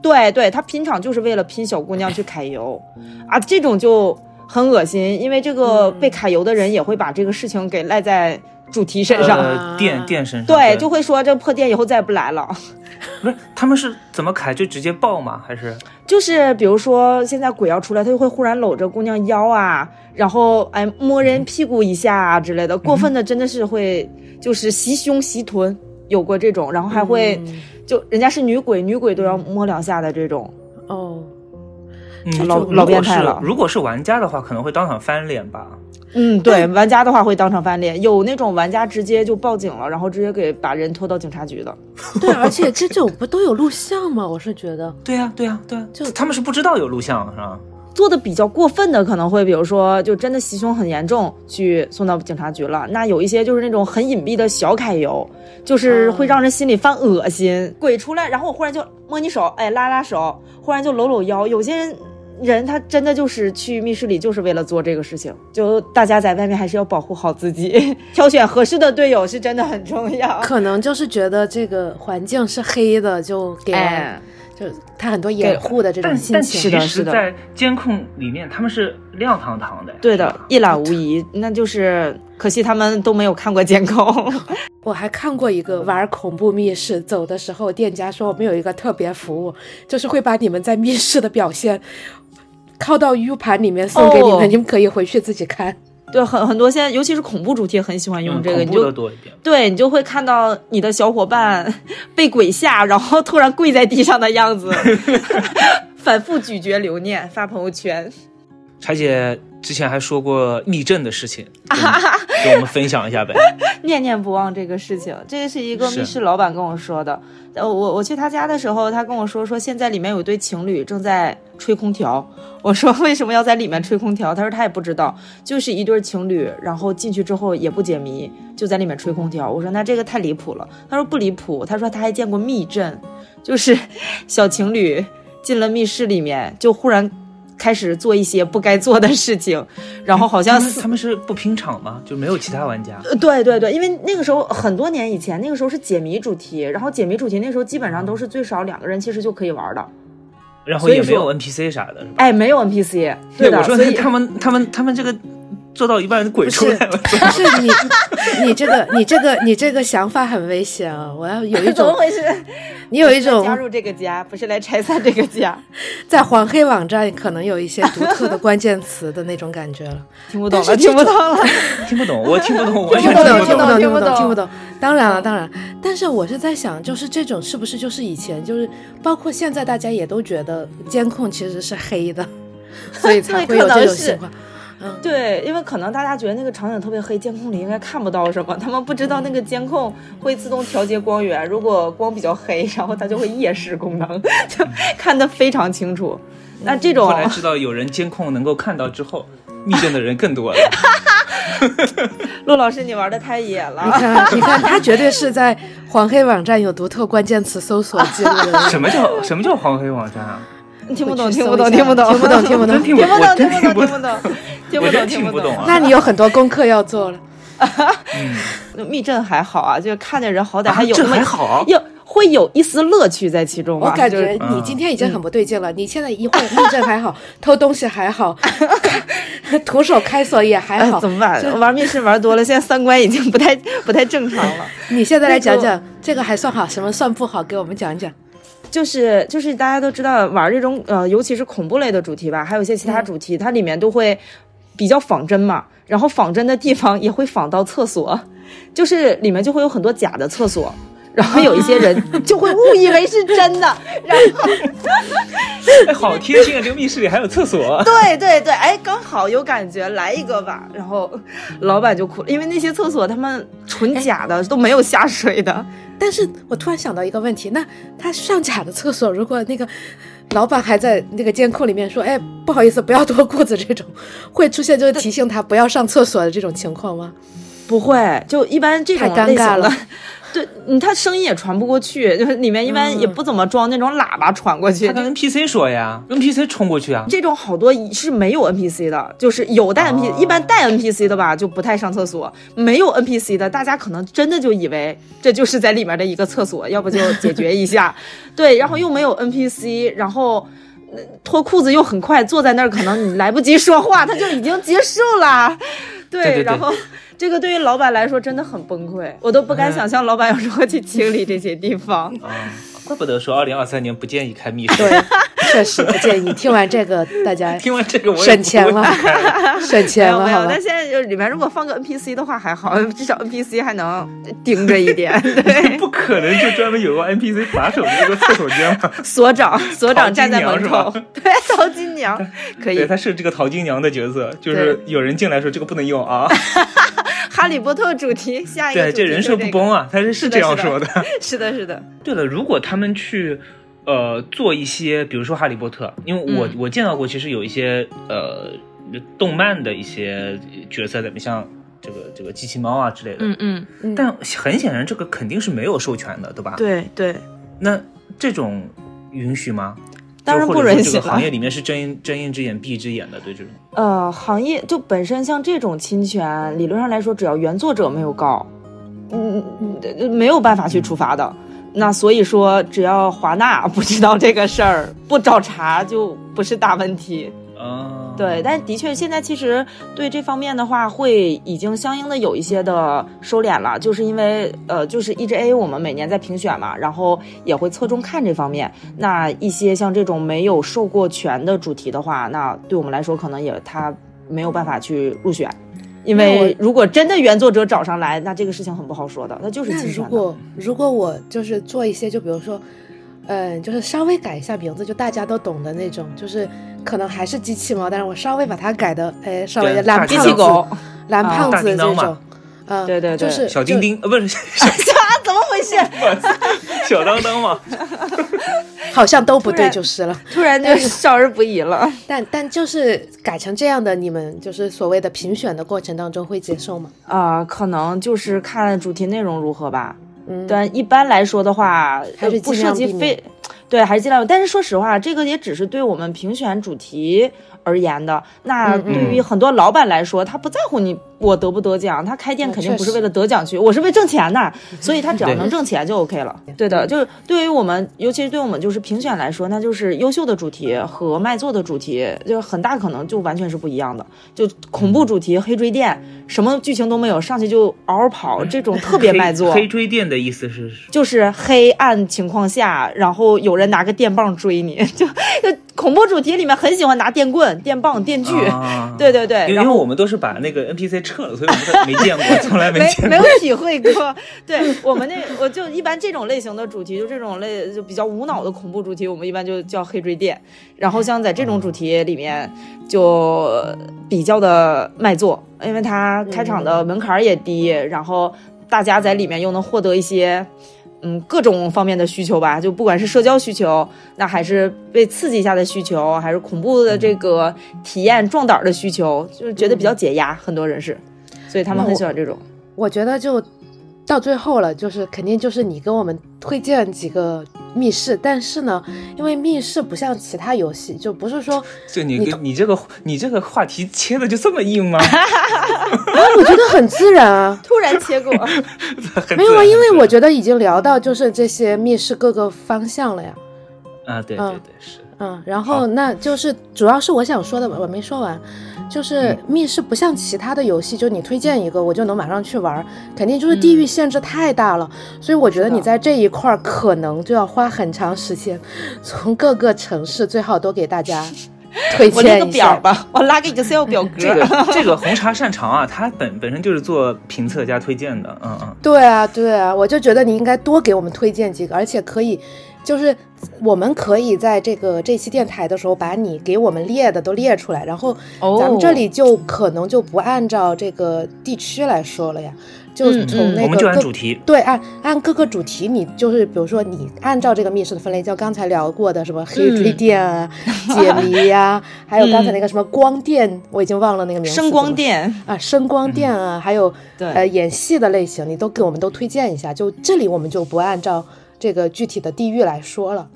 对对，他拼场就是为了拼小姑娘去揩油，啊，这种就很恶心，因为这个嗯。被揩油的人也会把这个事情给赖在主题身上。呃，电电身上对，就会说这破店以后再也不来了。不是他们是怎么砍就直接爆吗？还是就是比如说现在鬼要出来，他就会忽然搂着姑娘腰啊，然后哎摸人屁股一下啊之类的。过分的真的是会就是袭胸袭臀，有过这种，然后还会、就人家是女鬼，女鬼都要摸两下的这种。哦，嗯，老老变态了如果是如果是玩家的话，可能会当场翻脸吧。嗯，对，玩家的话会当场翻脸，有那种玩家直接就报警了，然后直接给把人拖到警察局的。对，而且这种不都有录像吗？我是觉得，对呀、对呀、对呀、就他们是不知道有录像是吧？做的比较过分的，可能会比如说，就真的袭胸很严重，去送到警察局了。那有一些就是那种很隐蔽的小揩油，就是会让人心里犯恶心。鬼出来，然后我忽然就摸你手，哎，拉拉手，忽然就搂搂腰。有些人。人他真的就是去密室里就是为了做这个事情，就大家在外面还是要保护好自己，挑选合适的队友是真的很重要。可能就是觉得这个环境是黑的，就给、哎，就他很多掩护的这种但但心情。其实，是的是的在监控里面他们是亮堂堂的。对的，一览无遗。那就是可惜他们都没有看过监控。我还看过一个玩恐怖密室，走的时候店家说我们有一个特别服务，就是会把你们在密室的表现拷到 U 盘里面送给你们，哦你们可以回去自己看。对，很很多现在，尤其是恐怖主题，很喜欢用嗯这个，恐怖的你就多一点。对你就会看到你的小伙伴被鬼吓，然后突然跪在地上的样子，反复咀嚼留念，发朋友圈。柴姐之前还说过密阵的事情，跟跟我们分享一下呗。念念不忘这个事情，这个是一个密室老板跟我说的。呃，我我去他家的时候，他跟我说说现在里面有一对情侣正在吹空调。我说为什么要在里面吹空调？他说他也不知道，就是一对情侣，然后进去之后也不解谜，就在里面吹空调。我说那这个太离谱了。他说不离谱，他说他还见过密阵，就是小情侣进了密室里面，就忽然开始做一些不该做的事情，然后好像他们是不拼场吗？就没有其他玩家？呃，对对对，因为那个时候很多年以前，那个时候是解谜主题，然后解谜主题那时候基本上都是最少两个人其实就可以玩的，然后也没有 NPC 啥的？哎，没有 NPC，对的，我说他们他们他们这个做到一半鬼出来了，不是你，你这个你这个你这个想法很危险啊！我要有一种，怎么回事？你有一种加入这个家，不是来拆散这个家，在黄黑网站可能有一些独特的关键词的那种感觉了。听不懂了，听不懂了。听不懂，我听不懂，我听不懂，听不懂，听不懂，听不懂听不懂。当然了，当然，但是我是在想，就是这种是不是就是以前就是包括现在大家也都觉得监控其实是黑的，所以才 会有这种情况。嗯，对，因为可能大家觉得那个场景特别黑，监控里应该看不到什么，他们不知道那个监控会自动调节光源，如果光比较黑，然后它就会夜视功能，就 看得非常清楚。那这种后来知道有人监控能够看到之后，密阵的人更多了。陆老师，你玩的太野了。你看，你看，他绝对是在黄黑网站有独特关键词搜索记录的。什么叫什么叫黄黑网站啊？听不懂，听不懂，听不懂，听不懂听不懂听不懂，听不懂，听不懂，听不懂，听不懂，听不懂，听听懂不懂啊。那你有很多功课要做了。嗯，密阵还好啊，就看见人好歹还有那么还好。有会有一丝乐趣在其中吧。我感觉你今天已经很不对劲了。你现在一会儿密阵还好，偷东西还好，徒手开锁也还好。哎怎么办？就玩密室玩多了，现在三观已经不太不太正常了。你现在来讲讲这个还算好，什么算不好？给我们讲讲。就是就是大家都知道玩这种呃，尤其是恐怖类的主题吧，还有一些其他主题，它里面都会比较仿真嘛。然后仿真的地方也会仿到厕所，就是里面就会有很多假的厕所。然后有一些人 就会误以为是真的，然后哎，好贴心啊！这个密室里还有厕所。对对对，哎，刚好有感觉，来一个吧。然后老板就哭了，因为那些厕所他们纯假的，都没有下水的。但是我突然想到一个问题，那他上假的厕所，如果那个老板还在那个监控里面说，哎，不好意思，不要脱裤子，这种会出现就是提醒他不要上厕所的这种情况吗？不会，就一般这种太尴类型的尬了，对，嗯，他声音也传不过去，就是里面一般也不怎么装那种喇叭传过去。他跟 NPC 说呀，NPC 冲过去啊。这种好多是没有 NPC 的，就是有带 NPC，、哦一般带 NPC 的吧就不太上厕所，没有 NPC 的，大家可能真的就以为这就是在里面的一个厕所，要不就解决一下，对，然后又没有 NPC，然后。呃脱裤子又很快，坐在那儿可能你来不及说话，他就已经结束了。对，对对对然后这个对于老板来说真的很崩溃，我都不敢想象老板要如何去清理这些地方。啊，怪不得说二零二三年不建议开密室。对，确实不建议。听完这个，大家 听完这个我省钱了省钱了，有没有，好吧但？现在就里面如果放个 NPC 的话还好，至少 NPC 还能盯着一点。对，不可能就专门有个 NPC 把守这个厕所间吧？所长所长站在门口对，淘金娘可以对，。他是这个淘金娘的角色，就是有人进来说这个不能用啊。哈利波特主题，下一这人设不崩啊，他是是这样是的说的。是的，是的，对了，如果他们去呃做一些，比如说《哈利波特》，因为我、嗯我见到过，其实有一些呃动漫的一些角色在里面，像这个这个机器猫啊之类的。嗯嗯，嗯但很显然，这个肯定是没有授权的，对吧？。对对，那这种允许吗？当然不允许了这个行业里面是睁一睁一只眼闭一只眼的，对这种。呃，行业就本身像这种侵权，理论上来说，只要原作者没有告，嗯，嗯没有办法去处罚的。那所以说，只要华纳 不知道这个事儿，不找茬，就不是大问题。啊，对，但的确现在其实对这方面的话，会已经相应的有一些的收敛了，就是因为呃，就是 EGA 我们每年在评选嘛，然后也会侧重看这方面。那一些像这种没有授过权的主题的话，那对我们来说可能也他没有办法去入选。因为如果真的原作者找上来，那这个事情很不好说的，那就是那侵权的。如果如果我就是做一些，就比如说，嗯，就是稍微改一下名字，就大家都懂的那种，就是可能还是机器猫，但是我稍微把它改的，哎，稍微蓝大机器胖子狗、蓝胖子这种，嗯，对对对就是小丁，丁呃不是 小啊，怎么回事？小当当嘛，好像都不对就是了。突然就少儿不宜了。但但就是改成这样的，你们就是所谓的评选的过程当中会接受吗？啊、可能就是看主题内容如何吧。嗯，但一般来说的话，还是不涉及非，对，还是尽量。但是说实话，这个也只是对我们评选主题而言的。那对于很多老板来说，他不在乎你我得不得奖，他开店肯定不是为了得奖去，我是为挣钱的，所以他只要能挣钱就 OK 了。对的，就是对于我们，尤其是对我们就是评选来说，那就是优秀的主题和卖座的主题，就是很大可能就完全是不一样的。就恐怖主题、黑追店，什么剧情都没有，上去就嗷嗷跑，这种特别卖座。黑黑追店的意思是就是黑暗情况下，然后有人拿个电棒追你，就就恐怖主题里面很喜欢拿电棍、电棒、电锯，啊 对对对，因为我们都是把那个 NPC 撤了，所以我们都没见过，从来没见过。没有体会过。对我们那我就一般这种类型的主题，就这种类就比较无脑的恐怖主题，我们一般就叫黑追电。然后像在这种主题里面，就比较的卖座，因为它开场的门槛也低，然后大家在里面又能获得一些。嗯，各种方面的需求吧，就不管是社交需求，那还是被刺激一下的需求，还是恐怖的这个体验壮胆儿的需求，就是觉得比较解压，很多人是，所以他们很喜欢这种。我觉得就到最后了，就是肯定就是你跟我们推荐几个密室，但是呢，因为密室不像其他游戏，就不是说，就你你你这个你这个话题切的就这么硬吗？啊，我觉得很自然啊。突然切过，没有啊，因为我觉得已经聊到就是这些密室各个方向了呀。啊，对对对是。嗯，然后那就是主要是我想说的，我没说完，就是嗯密室不像其他的游戏，就你推荐一个我就能马上去玩儿，肯定就是地域限制太大了，所以我觉得你在这一块儿可能就要花很长时间，从各个城市最好都给大家推 我列个荐一下。表吧，我拉个 Excel 表 格。这个这个红茶擅长啊，它本本身就是做评测加推荐的，嗯嗯。对啊，对啊，我就觉得你应该多给我们推荐几个，而且可以，就是我们可以在这个这期电台的时候，把你给我们列的都列出来，然后哦咱们这里就可能就不按照这个地区来说了呀，就从那个我们就按主题，对，按按各个主题，你就是比如说你按照这个密室的分类，就刚才聊过的什么黑黑店啊、解谜呀、还有刚才那个什么光电，我已经忘了那个名字。声光电，啊，声光电啊，还有对呃演戏的类型，你都给我们都推荐一下。就这里我们就不按照这个具体的地域来说了。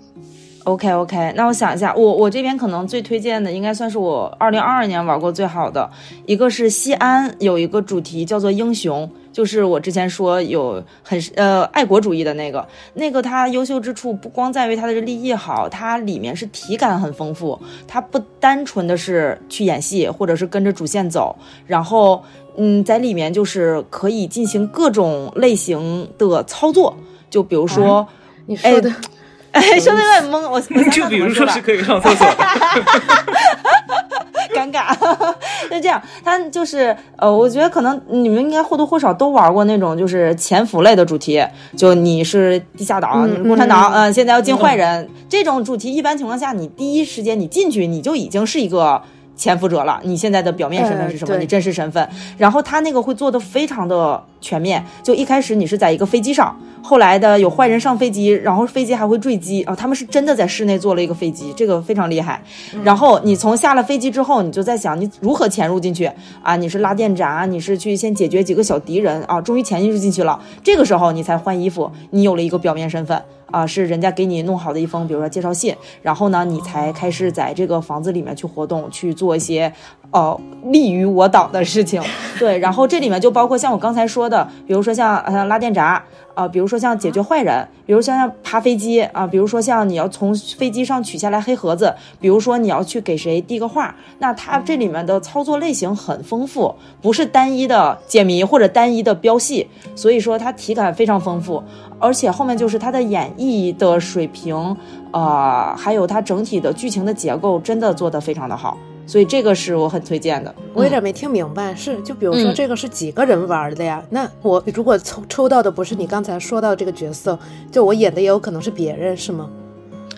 OK OK，那我想一下，我我这边可能最推荐的应该算是我二零二二年玩过最好的，一个是西安有一个主题叫做英雄，就是我之前说有很呃爱国主义的那个，那个它优秀之处不光在于它的立意好，它里面是体感很丰富，它不单纯的是去演戏或者是跟着主线走，然后嗯在里面就是可以进行各种类型的操作，就比如说。你说的，哎，说的有点懵，我我就比如说是可以上厕所，尴尬，就这样，他就是呃，我觉得可能你们应该或多或少都玩过那种就是潜伏类的主题，就你是地下党，你是共产党，嗯，现在要进坏人，这种主题一般情况下，你第一时间你进去，你就已经是一个。潜伏者了，你现在的表面身份是什么？你真实身份。然后他那个会做的非常的全面，就一开始你是在一个飞机上，后来的有坏人上飞机，然后飞机还会坠机啊，他们是真的在室内做了一个飞机，这个非常厉害。然后你从下了飞机之后，你就在想你如何潜入进去啊？你是拉电闸，你是去先解决几个小敌人啊？终于潜进去进去了，这个时候你才换衣服，你有了一个表面身份。啊，是人家给你弄好的一封，比如说介绍信，然后呢，你才开始在这个房子里面去活动，去做做一些呃利于我党的事情。对，然后这里面就包括像我刚才说的，比如说像像拉电闸。啊，比如说像解决坏人，比如像像爬飞机啊，比如说像你要从飞机上取下来黑盒子，比如说你要去给谁递个话，那它这里面的操作类型很丰富，不是单一的解谜或者单一的标戏，所以说它体感非常丰富，而且后面就是它的演绎的水平，呃，还有它整体的剧情的结构，真的做得非常的好。所以这个是我很推荐的。我有点没听明白，是就比如说这个是几个人玩的呀？那我如果抽抽到的不是你刚才说到这个角色，就我演的也有可能是别人，是吗？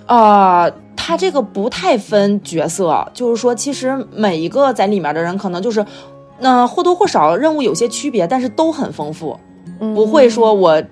啊，他这个不太分角色，就是说其实每一个在里面的人可能就是，那或多或少任务有些区别，但是都很丰富，不会说我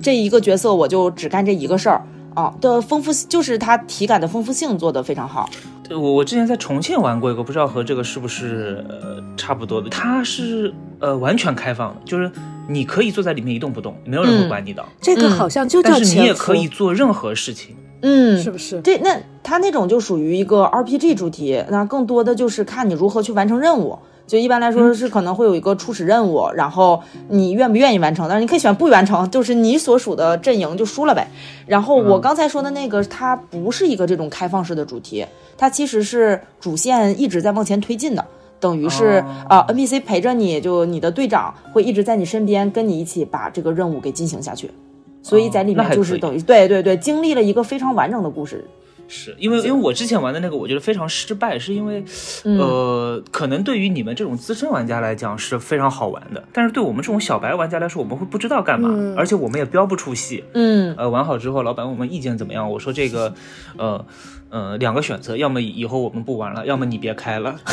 这一个角色我就只干这一个事儿啊的丰富，就是它体感的丰富性做得非常好。对我我之前在重庆玩过一个，不知道和这个是不是呃差不多的。它是呃完全开放的，就是你可以坐在里面一动不动，没有人会管你的。这个好像就叫但是你也可以做任何事情，嗯，是不是？对那它那种就属于一个 RPG 主题，那更多的就是看你如何去完成任务。就一般来说是可能会有一个初始任务，然后你愿不愿意完成？但是你可以选不完成，就是你所属的阵营就输了呗。然后我刚才说的那个，它不是一个这种开放式的主题，它其实是主线一直在往前推进的，等于是啊 NPC 陪着你，就你的队长会一直在你身边，跟你一起把这个任务给进行下去。所以在里面就是等于对对对，经历了一个非常完整的故事。是因为因为我之前玩的那个，我觉得非常失败，是因为，呃，可能对于你们这种资深玩家来讲是非常好玩的，但是对我们这种小白玩家来说，我们会不知道干嘛，而且我们也标不出戏。嗯，呃，玩好之后，老板问我们意见怎么样，我说这个，呃，呃，两个选择，要么以后我们不玩了，要么你别开了。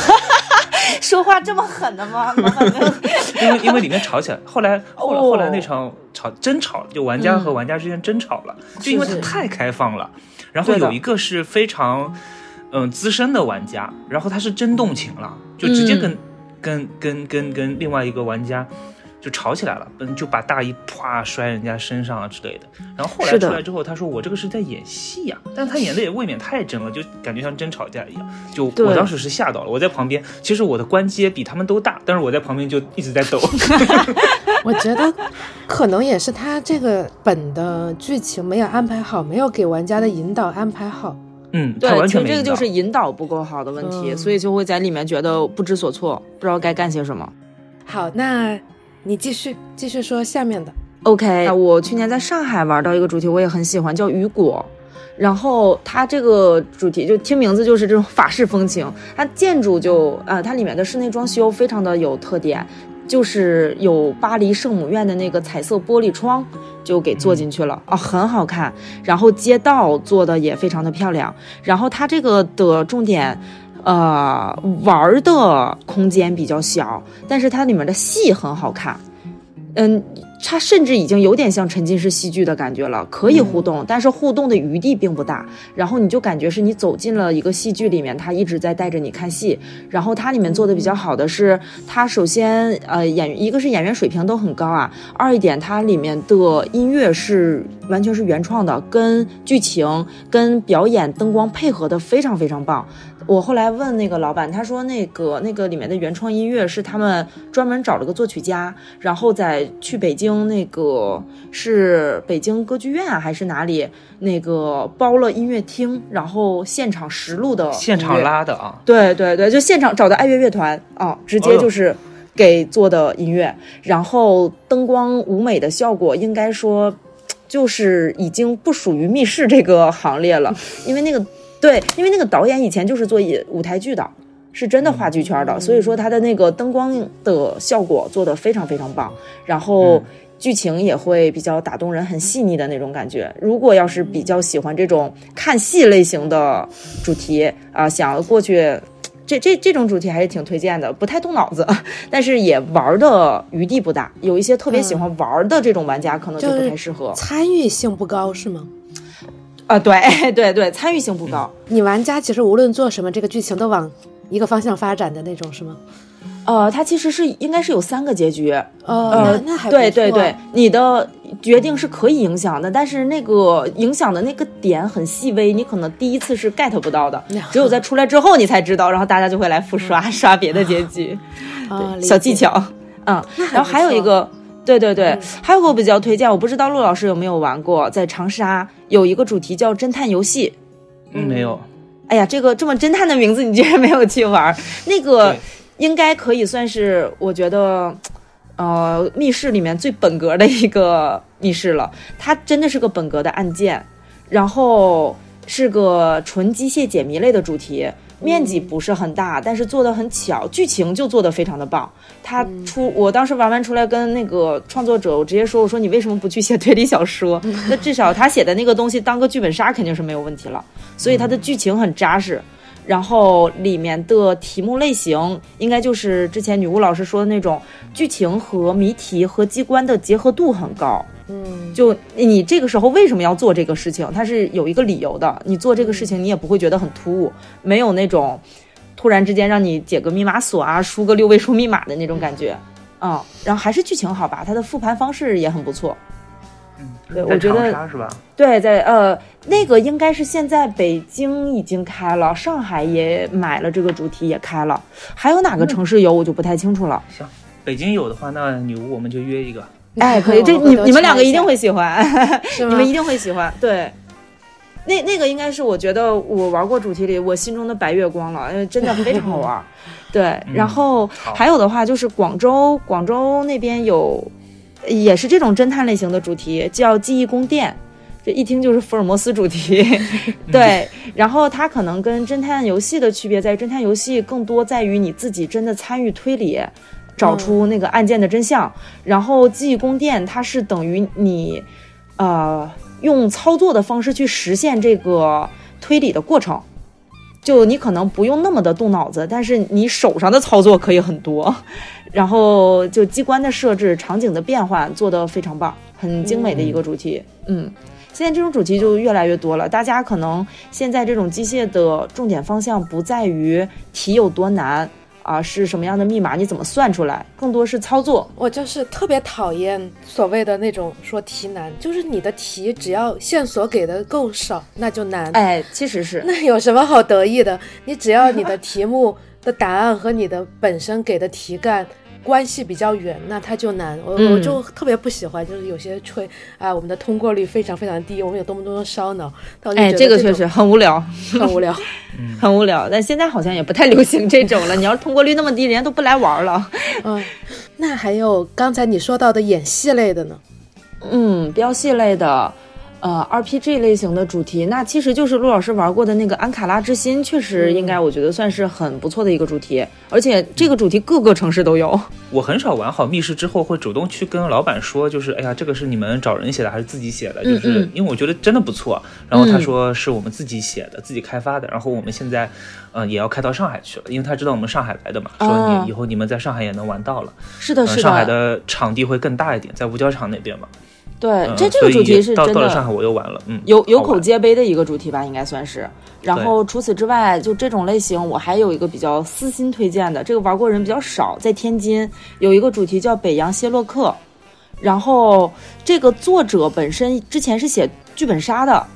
说话这么狠的吗？因为因为里面吵起来，后来后来后来那场吵争吵，就玩家和玩家之间争吵了，就因为他太开放了。然后有一个是非常，嗯，资深的玩家，然后他是真动情了，就直接跟跟跟跟跟另外一个玩家就吵起来了，嗯，就把大衣啪摔人家身上啊之类的。然后后来出来之后，他说我这个是在演戏呀，但是他演的也未免太真了，就感觉像真吵架一样。就我当时是吓到了，我在旁边，其实我的关节比他们都大，但是我在旁边就一直在抖。我觉得可能也是他这个本的剧情没有安排好，没有给玩家的引导安排好。嗯，对，其实这个就是引导不够好的问题，所以就会在里面觉得不知所措，不知道该干些什么。好，那你继续继续说下面的。OK，我去年在上海玩到一个主题，我也很喜欢，叫雨果。然后它这个主题就听名字就是这种法式风情，它建筑就呃，它里面的室内装修非常的有特点。就是有巴黎圣母院的那个彩色玻璃窗，就给做进去了啊，很好看。然后街道做的也非常的漂亮。然后它这个的重点，呃，玩的空间比较小，但是它里面的戏很好看。嗯。它甚至已经有点像沉浸式戏剧的感觉了，可以互动，但是互动的余地并不大。然后你就感觉是你走进了一个戏剧里面，它一直在带着你看戏。然后它里面做的比较好的是，它首先呃演一个是演员水平都很高啊，二一点它里面的音乐是完全是原创的，跟剧情跟表演灯光配合的非常非常棒。我后来问那个老板，他说那个那个里面的原创音乐是他们专门找了个作曲家，然后再去北京那个是北京歌剧院啊还是哪里那个包了音乐厅，然后现场实录的现场拉的啊，对对对，就现场找的爱乐乐团啊，直接就是给做的音乐，然后灯光舞美的效果，应该说就是已经不属于密室这个行列了，因为那个对，因为那个导演以前就是做舞舞台剧的。是真的话剧圈的，所以说他的那个灯光的效果做得非常非常棒，然后剧情也会比较打动人，很细腻的那种感觉。如果要是比较喜欢这种看戏类型的主题啊、想要过去。这这这种主题还是挺推荐的，不太动脑子，但是也玩的余地不大。有一些特别喜欢玩的这种玩家，可能就不太适合。参与性不高是吗？啊、对 对对，参与性不高。你玩家其实无论做什么，这个剧情都往一个方向发展的那种是吗？呃，它其实是应该是有三个结局，哦，呃那那还对对对，你的决定是可以影响的，但是那个影响的那个点很细微，你可能第一次是 get 不到的，只有在出来之后你才知道，然后大家就会来复刷、刷别的结局，啊，小技巧，嗯，然后还有一个。对对对，还有个我比较推荐，我不知道陆老师有没有玩过，在长沙有一个主题叫侦探游戏。嗯，没有，哎呀，这个这么侦探的名字，你居然没有去玩？那个应该可以算是我觉得，呃，密室里面最本格的一个密室了。它真的是个本格的案件，然后是个纯机械解谜类的主题。面积不是很大，但是做的很巧，剧情就做的非常的棒。他出，我当时玩完出来跟那个创作者，我直接说，我说你为什么不去写推理小说？那至少他写的那个东西当个剧本杀肯定是没有问题了。所以他的剧情很扎实，然后里面的题目类型应该就是之前女巫老师说的那种剧情和谜题和机关的结合度很高。嗯，就你这个时候为什么要做这个事情？它是有一个理由的。你做这个事情，你也不会觉得很突兀，没有那种突然之间让你解个密码锁啊、输个六位数密码的那种感觉。嗯，然后还是剧情好吧，它的复盘方式也很不错。对，在我觉得长沙是吧？对，在呃，那个应该是现在北京已经开了，上海也买了这个主题也开了，还有哪个城市有我就不太清楚了。行，北京有的话，那女巫我们就约一个。哎，可以，这 你你们两个一定会喜欢，你们一定会喜欢。对，那那个应该是我觉得我玩过主题里我心中的白月光了，因为真的非常好玩。对，然后还有的话就是广州，广州那边有也是这种侦探类型的主题，叫记忆宫殿。这一听就是福尔摩斯主题，对。然后它可能跟侦探游戏的区别在于，侦探游戏更多在于你自己真的参与推理，找出那个案件的真相。然后记忆宫殿它是等于你，呃，用操作的方式去实现这个推理的过程。就你可能不用那么的动脑子，但是你手上的操作可以很多，然后就机关的设置、场景的变换做得非常棒，很精美的一个主题。嗯，现在这种主题就越来越多了，大家可能现在这种机械的重点方向不在于题有多难啊，是什么样的密码，你怎么算出来，更多是操作。我就是特别讨厌所谓的那种说题难，就是你的题只要线索给的够少，那就难。哎，其实是那有什么好得意的？你只要你的题目的答案和你的本身给的题干关系比较远，那它就难。我、嗯我就特别不喜欢，就是有些吹啊，我们的通过率非常非常低，我们有多么多么烧脑。但我就哎，这个确实很无聊，很无聊。很无聊。但现在好像也不太流行这种了。你要是通过率那么低，人家都不来玩了。嗯，那还有刚才你说到的演戏类的呢？嗯，飙戏类的，呃，RPG 类型的主题，那其实就是陆老师玩过的那个《安卡拉之心》，确实应该我觉得算是很不错的一个主题，而且这个主题各个城市都有。我很少玩好密室之后会主动去跟老板说，就是哎呀，这个是你们找人写的还是自己写的？嗯就是嗯因为我觉得真的不错。然后他说是我们自己写的，自己开发的。然后我们现在，呃，也要开到上海去了，因为他知道我们上海来的嘛，说哦你以后你们在上海也能玩到了。是的，嗯，是上海的场地会更大一点，在五角场那边嘛。对，嗯这这个主题是真到到了上海的。我又玩了，嗯，有有口皆碑的一个主题吧，应该算是。然后除此之外，就这种类型，我还有一个比较私心推荐的，这个玩过人比较少，在天津有一个主题叫北洋谢洛克。然后这个作者本身之前是写剧本杀的，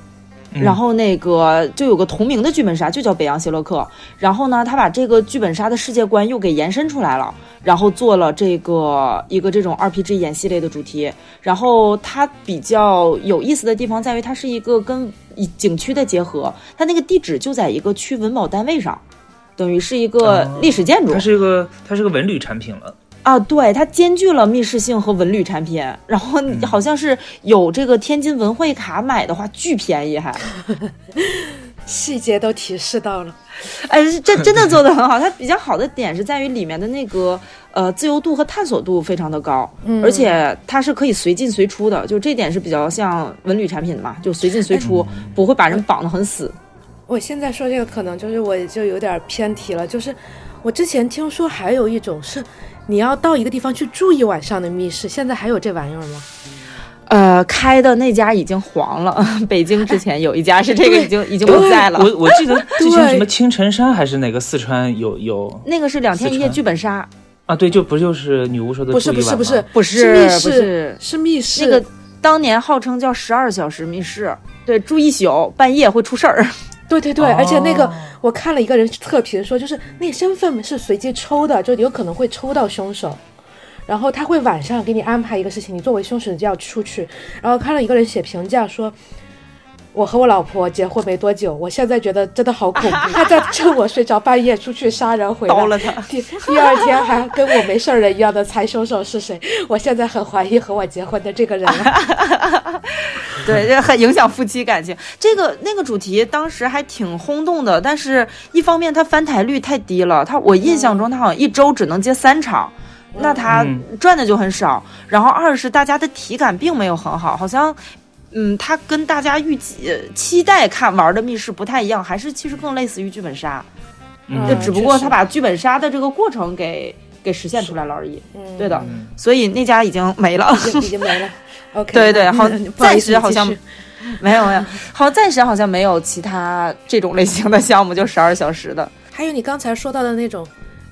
然后那个就有个同名的剧本杀，就叫北洋邪洛克。然后呢，他把这个剧本杀的世界观又给延伸出来了，然后做了这个一个这种 RPG 演戏类的主题。然后它比较有意思的地方在于，它是一个跟景区的结合，它那个地址就在一个区文保单位上，等于是一个历史建筑。它是一个它是个文旅产品了。啊，对，它兼具了密室性和文旅产品，然后好像是有这个天津文汇卡买的话巨便宜，还 细节都提示到了，哎，这真的做的很好。它比较好的点是在于里面的那个呃自由度和探索度非常的高，而且它是可以随进随出的，就这点是比较像文旅产品的嘛，就随进随出，不会把人绑得很死。我现在说这个可能就是我就有点偏题了，就是我之前听说还有一种是。你要到一个地方去住一晚上的密室，现在还有这玩意儿吗？呃，开的那家已经黄了。北京之前有一家是这个，已经已经不在了。我我记得之前什么青城山还是哪个四川有有那个是两天一夜剧本杀啊？对，就不就是女巫说的不是不是不是不是密室是密室那个当年号称叫十二小时密室，对，住一宿半夜会出事儿。对对对，而且那个我看了一个人测评说，就是那个身份是随机抽的，就有可能会抽到凶手，然后他会晚上给你安排一个事情，你作为凶手就要出去。然后看了一个人写评价说。我和我老婆结婚没多久，我现在觉得真的好恐怖。他在趁我睡着半夜出去杀人回来，刀了他。第第二天还跟我没事人一样的猜凶手是谁。我现在很怀疑和我结婚的这个人了。对，这很影响夫妻感情。这个那个主题当时还挺轰动的，但是一方面它翻台率太低了，他我印象中他好像一周只能接三场，那他赚的就很少。然后二是大家的体感并没有很好，好像。嗯，它跟大家预计期待看玩的密室不太一样，还是其实更类似于剧本杀，就只不过他把剧本杀的这个过程给给实现出来了而已。对的，所以那家已经没了，已经没了。OK，对对，好，暂时好像没有没有，好，暂时好像没有其他这种类型的项目，就十二小时的。还有你刚才说到的那种，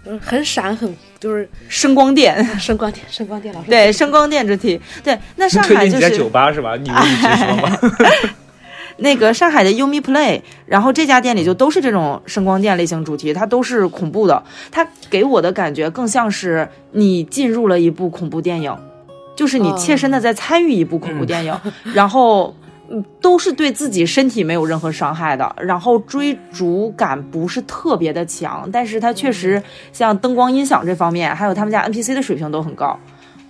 嗯，很闪很。就是声光电，声光电，声光电老师对声光电主题对。那上海就是在酒吧是吧？你你直说吗？那个上海的 Umi Play，然后这家店里就都是这种声光电类型主题，它都是恐怖的。它给我的感觉更像是你进入了一部恐怖电影，就是你切身的在参与一部恐怖电影，然后。嗯，都是对自己身体没有任何伤害的，然后追逐感不是特别的强，但是它确实像灯光音响这方面，还有他们家 NPC 的水平都很高，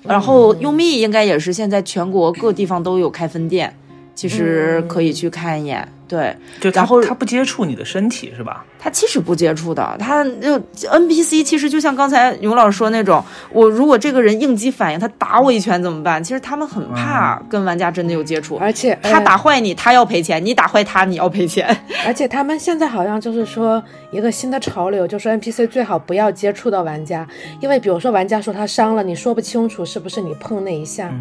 然后优蜜应该也是现在全国各地方都有开分店，其实可以去看一眼。对，然后他不接触你的身体是吧？他其实不接触的，他就 NPC 其实就像刚才牛老师说那种，我如果这个人应激反应，他打我一拳怎么办？其实他们很怕跟玩家真的有接触，而且他打坏你，他要赔钱；你打坏他，你要赔钱。而且他们现在好像就是说一个新的潮流，就是 NPC 最好不要接触到玩家，因为比如说玩家说他伤了，你说不清楚是不是你碰那一下。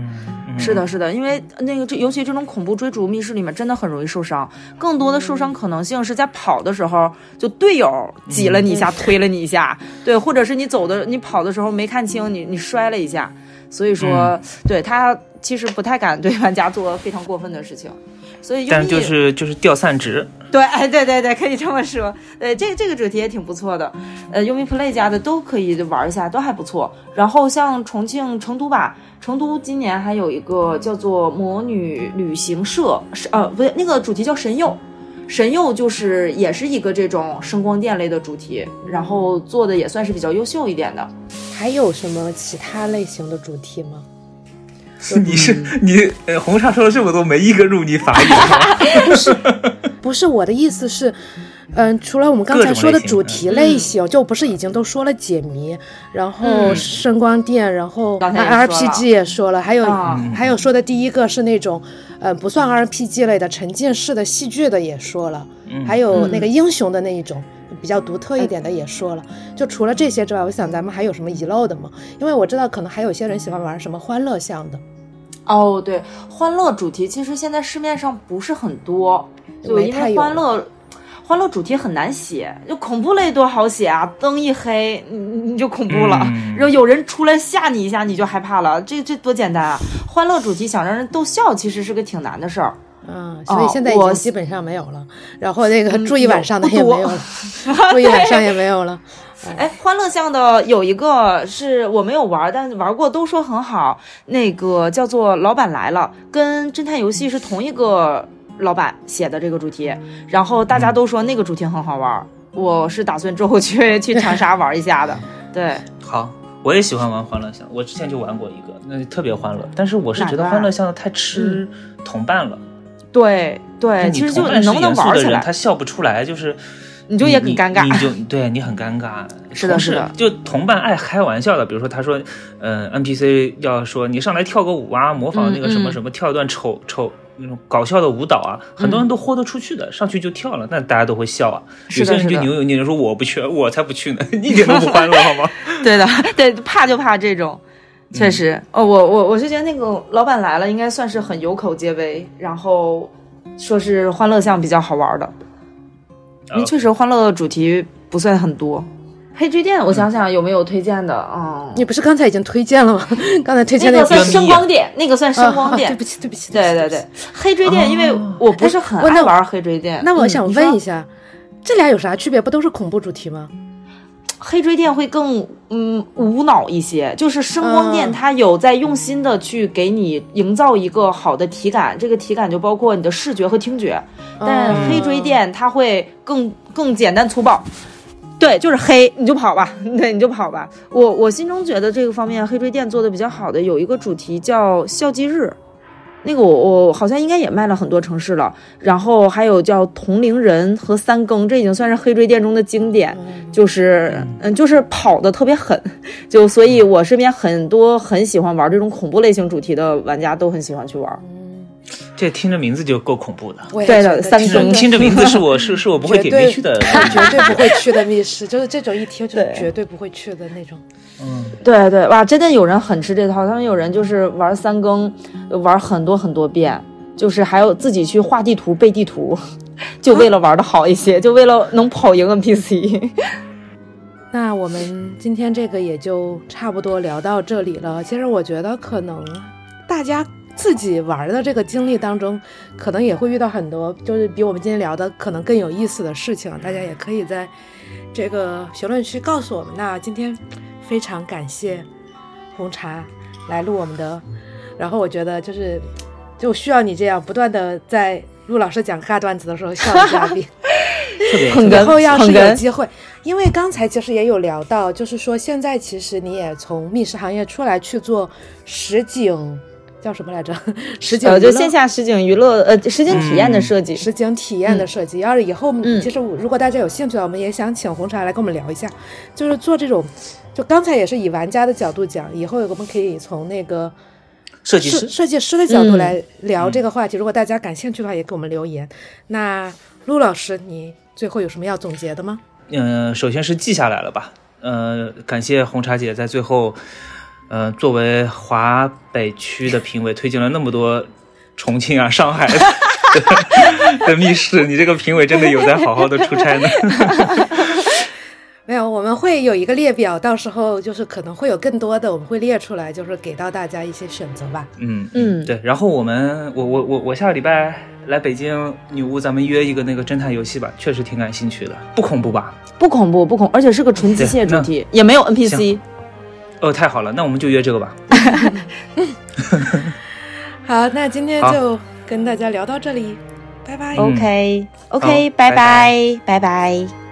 是的，是的，因为那个这尤其这种恐怖追逐密室里面真的很容易受伤，更多的受伤可能性是在跑的时候，就队友挤了你一下，推了你一下，对，或者是你走的你跑的时候没看清，你你摔了一下，所以说对他其实不太敢对玩家做非常过分的事情。所以，但就是就是掉散值，对，哎，对对对，可以这么说。对，这这个主题也挺不错的。呃，Umi Play 家的都可以玩一下，都还不错。然后像重庆、成都吧，成都今年还有一个叫做魔女旅行社，是呃，不对，那个主题叫神佑，神佑就是也是一个这种声光电类的主题，然后做的也算是比较优秀一点的。还有什么其他类型的主题吗？你是你，呃，红茶说了这么多，没一个入你法眼吗？不是，不是我的意思是，嗯，除了我们刚才说的主题类型，就不是已经都说了解谜，然后声光电，然后 RPG 也说了，还有还有说的第一个是那种，呃，不算 RPG 类的沉浸式的戏剧的也说了，还有那个英雄的那一种。比较独特一点的也说了，就除了这些之外，我想咱们还有什么遗漏的吗？因为我知道可能还有些人喜欢玩什么欢乐向的。哦，对，欢乐主题其实现在市面上不是很多，就因为欢乐欢乐主题很难写，就恐怖类多好写啊，灯一黑你你就恐怖了，然后有人出来吓你一下你就害怕了，这这多简单啊！欢乐主题想让人逗笑其实是个挺难的事儿。嗯，所以现在已经基本上没有了。然后那个嗯住一晚上的多也没有了，住一 晚上也没有了。哎，欢乐巷的有一个是我没有玩，但是玩过都说很好，那个叫做《老板来了》，跟侦探游戏是同一个老板写的这个主题，然后大家都说那个主题很好玩，我是打算之后去去长沙玩一下的。对，好，我也喜欢玩欢乐巷，我之前就玩过一个，那特别欢乐。但是我是觉得欢乐巷太吃同伴了，对对，你其实就能不能玩起来他，笑不出来，就是你就也很尴尬你你就对你很尴尬。是的是的就同伴爱开玩笑的，比如说他说，呃，NPC 要说你上来跳个舞啊，模仿那个什么嗯嗯什么，跳一段丑丑那种搞笑的舞蹈啊，很多人都豁得出去的，上去就跳了，那大家都会笑啊。有些人就扭扭捏捏说我不去，我才不去呢，一点都不欢乐好吗？对的，对，怕就怕这种。确实，哦，我我我是觉得那个老板来了，应该算是很有口皆碑，然后说是欢乐项比较好玩的，因为确实欢乐主题不算很多。黑追店，我想想有没有推荐的？嗯，你不是刚才已经推荐了吗？刚才推荐那个算声光电，那个算声光电。啊对不起，对不起，对对对，黑追电，因为哦我不是很爱玩黑追电。那我想问一下，这俩有啥区别？不都是恐怖主题吗？黑追电会更嗯无脑一些，就是声光电嗯它有在用心的去给你营造一个好的体感，这个体感就包括你的视觉和听觉。但嗯黑追电它会更更简单粗暴，对，就是黑你就跑吧，对你就跑吧。我我心中觉得这个方面黑追店做的比较好的有一个主题叫校际日。那个我我好像应该也卖了很多城市了，然后还有叫同龄人和三更，这已经算是黑追店中的经典。就是嗯，就是跑的特别狠，就所以我身边很多很喜欢玩这种恐怖类型主题的玩家都很喜欢去玩。这听着名字就够恐怖的。我也对的三更听着名字是我是是我不会点进去的。绝对不会去的密室，就是这种一听就绝对不会去的那种。嗯，对对，哇，真的有人很吃这套，他们有人就是玩三更，玩很多很多遍，就是还有自己去画地图、背地图，就为了玩的好一些，就为了能跑赢 NPC。那我们今天这个也就差不多聊到这里了。其实我觉得可能大家自己玩的这个经历当中，可能也会遇到很多就是比我们今天聊的可能更有意思的事情，大家也可以在这个评论区告诉我们。那今天非常感谢红茶来录我们的，然后我觉得就是就需要你这样不断的在陆老师讲尬段子的时候笑的嘉宾。特别很以后要是有机会，因为刚才其实也有聊到，就是说现在其实你也从密室行业出来去做实景，叫什么来着？实景呃，娱乐就线下实景娱乐，呃，实景体验的设计。实景体验的设计。要是以后，嗯其实如果大家有兴趣的话，我们也想请红茶来跟我们聊一下，就是做这种，就刚才也是以玩家的角度讲，以后我们可以从那个设设计师设计师的角度嗯来聊这个话题。如果大家感兴趣的话，也给我们留言。那陆老师，你最后有什么要总结的吗？嗯、首先是记下来了吧。呃，感谢红茶姐在最后，呃，作为华北区的评委，推荐了那么多重庆啊、上海的 的密室。你这个评委真的有在好好的出差呢。没有，我们会有一个列表，到时候就是可能会有更多的，我们会列出来，就是给到大家一些选择吧。嗯嗯对。然后我们，我我我我下个礼拜来北京女巫，咱们约一个那个侦探游戏吧，确实挺感兴趣的，不恐怖吧？不恐怖，不恐，而且是个纯机械主题，也没有 NPC 行。哦，太好了，那我们就约这个吧。好，那今天就跟大家聊到这里，拜拜。嗯 OK 好 OK，拜拜拜拜拜。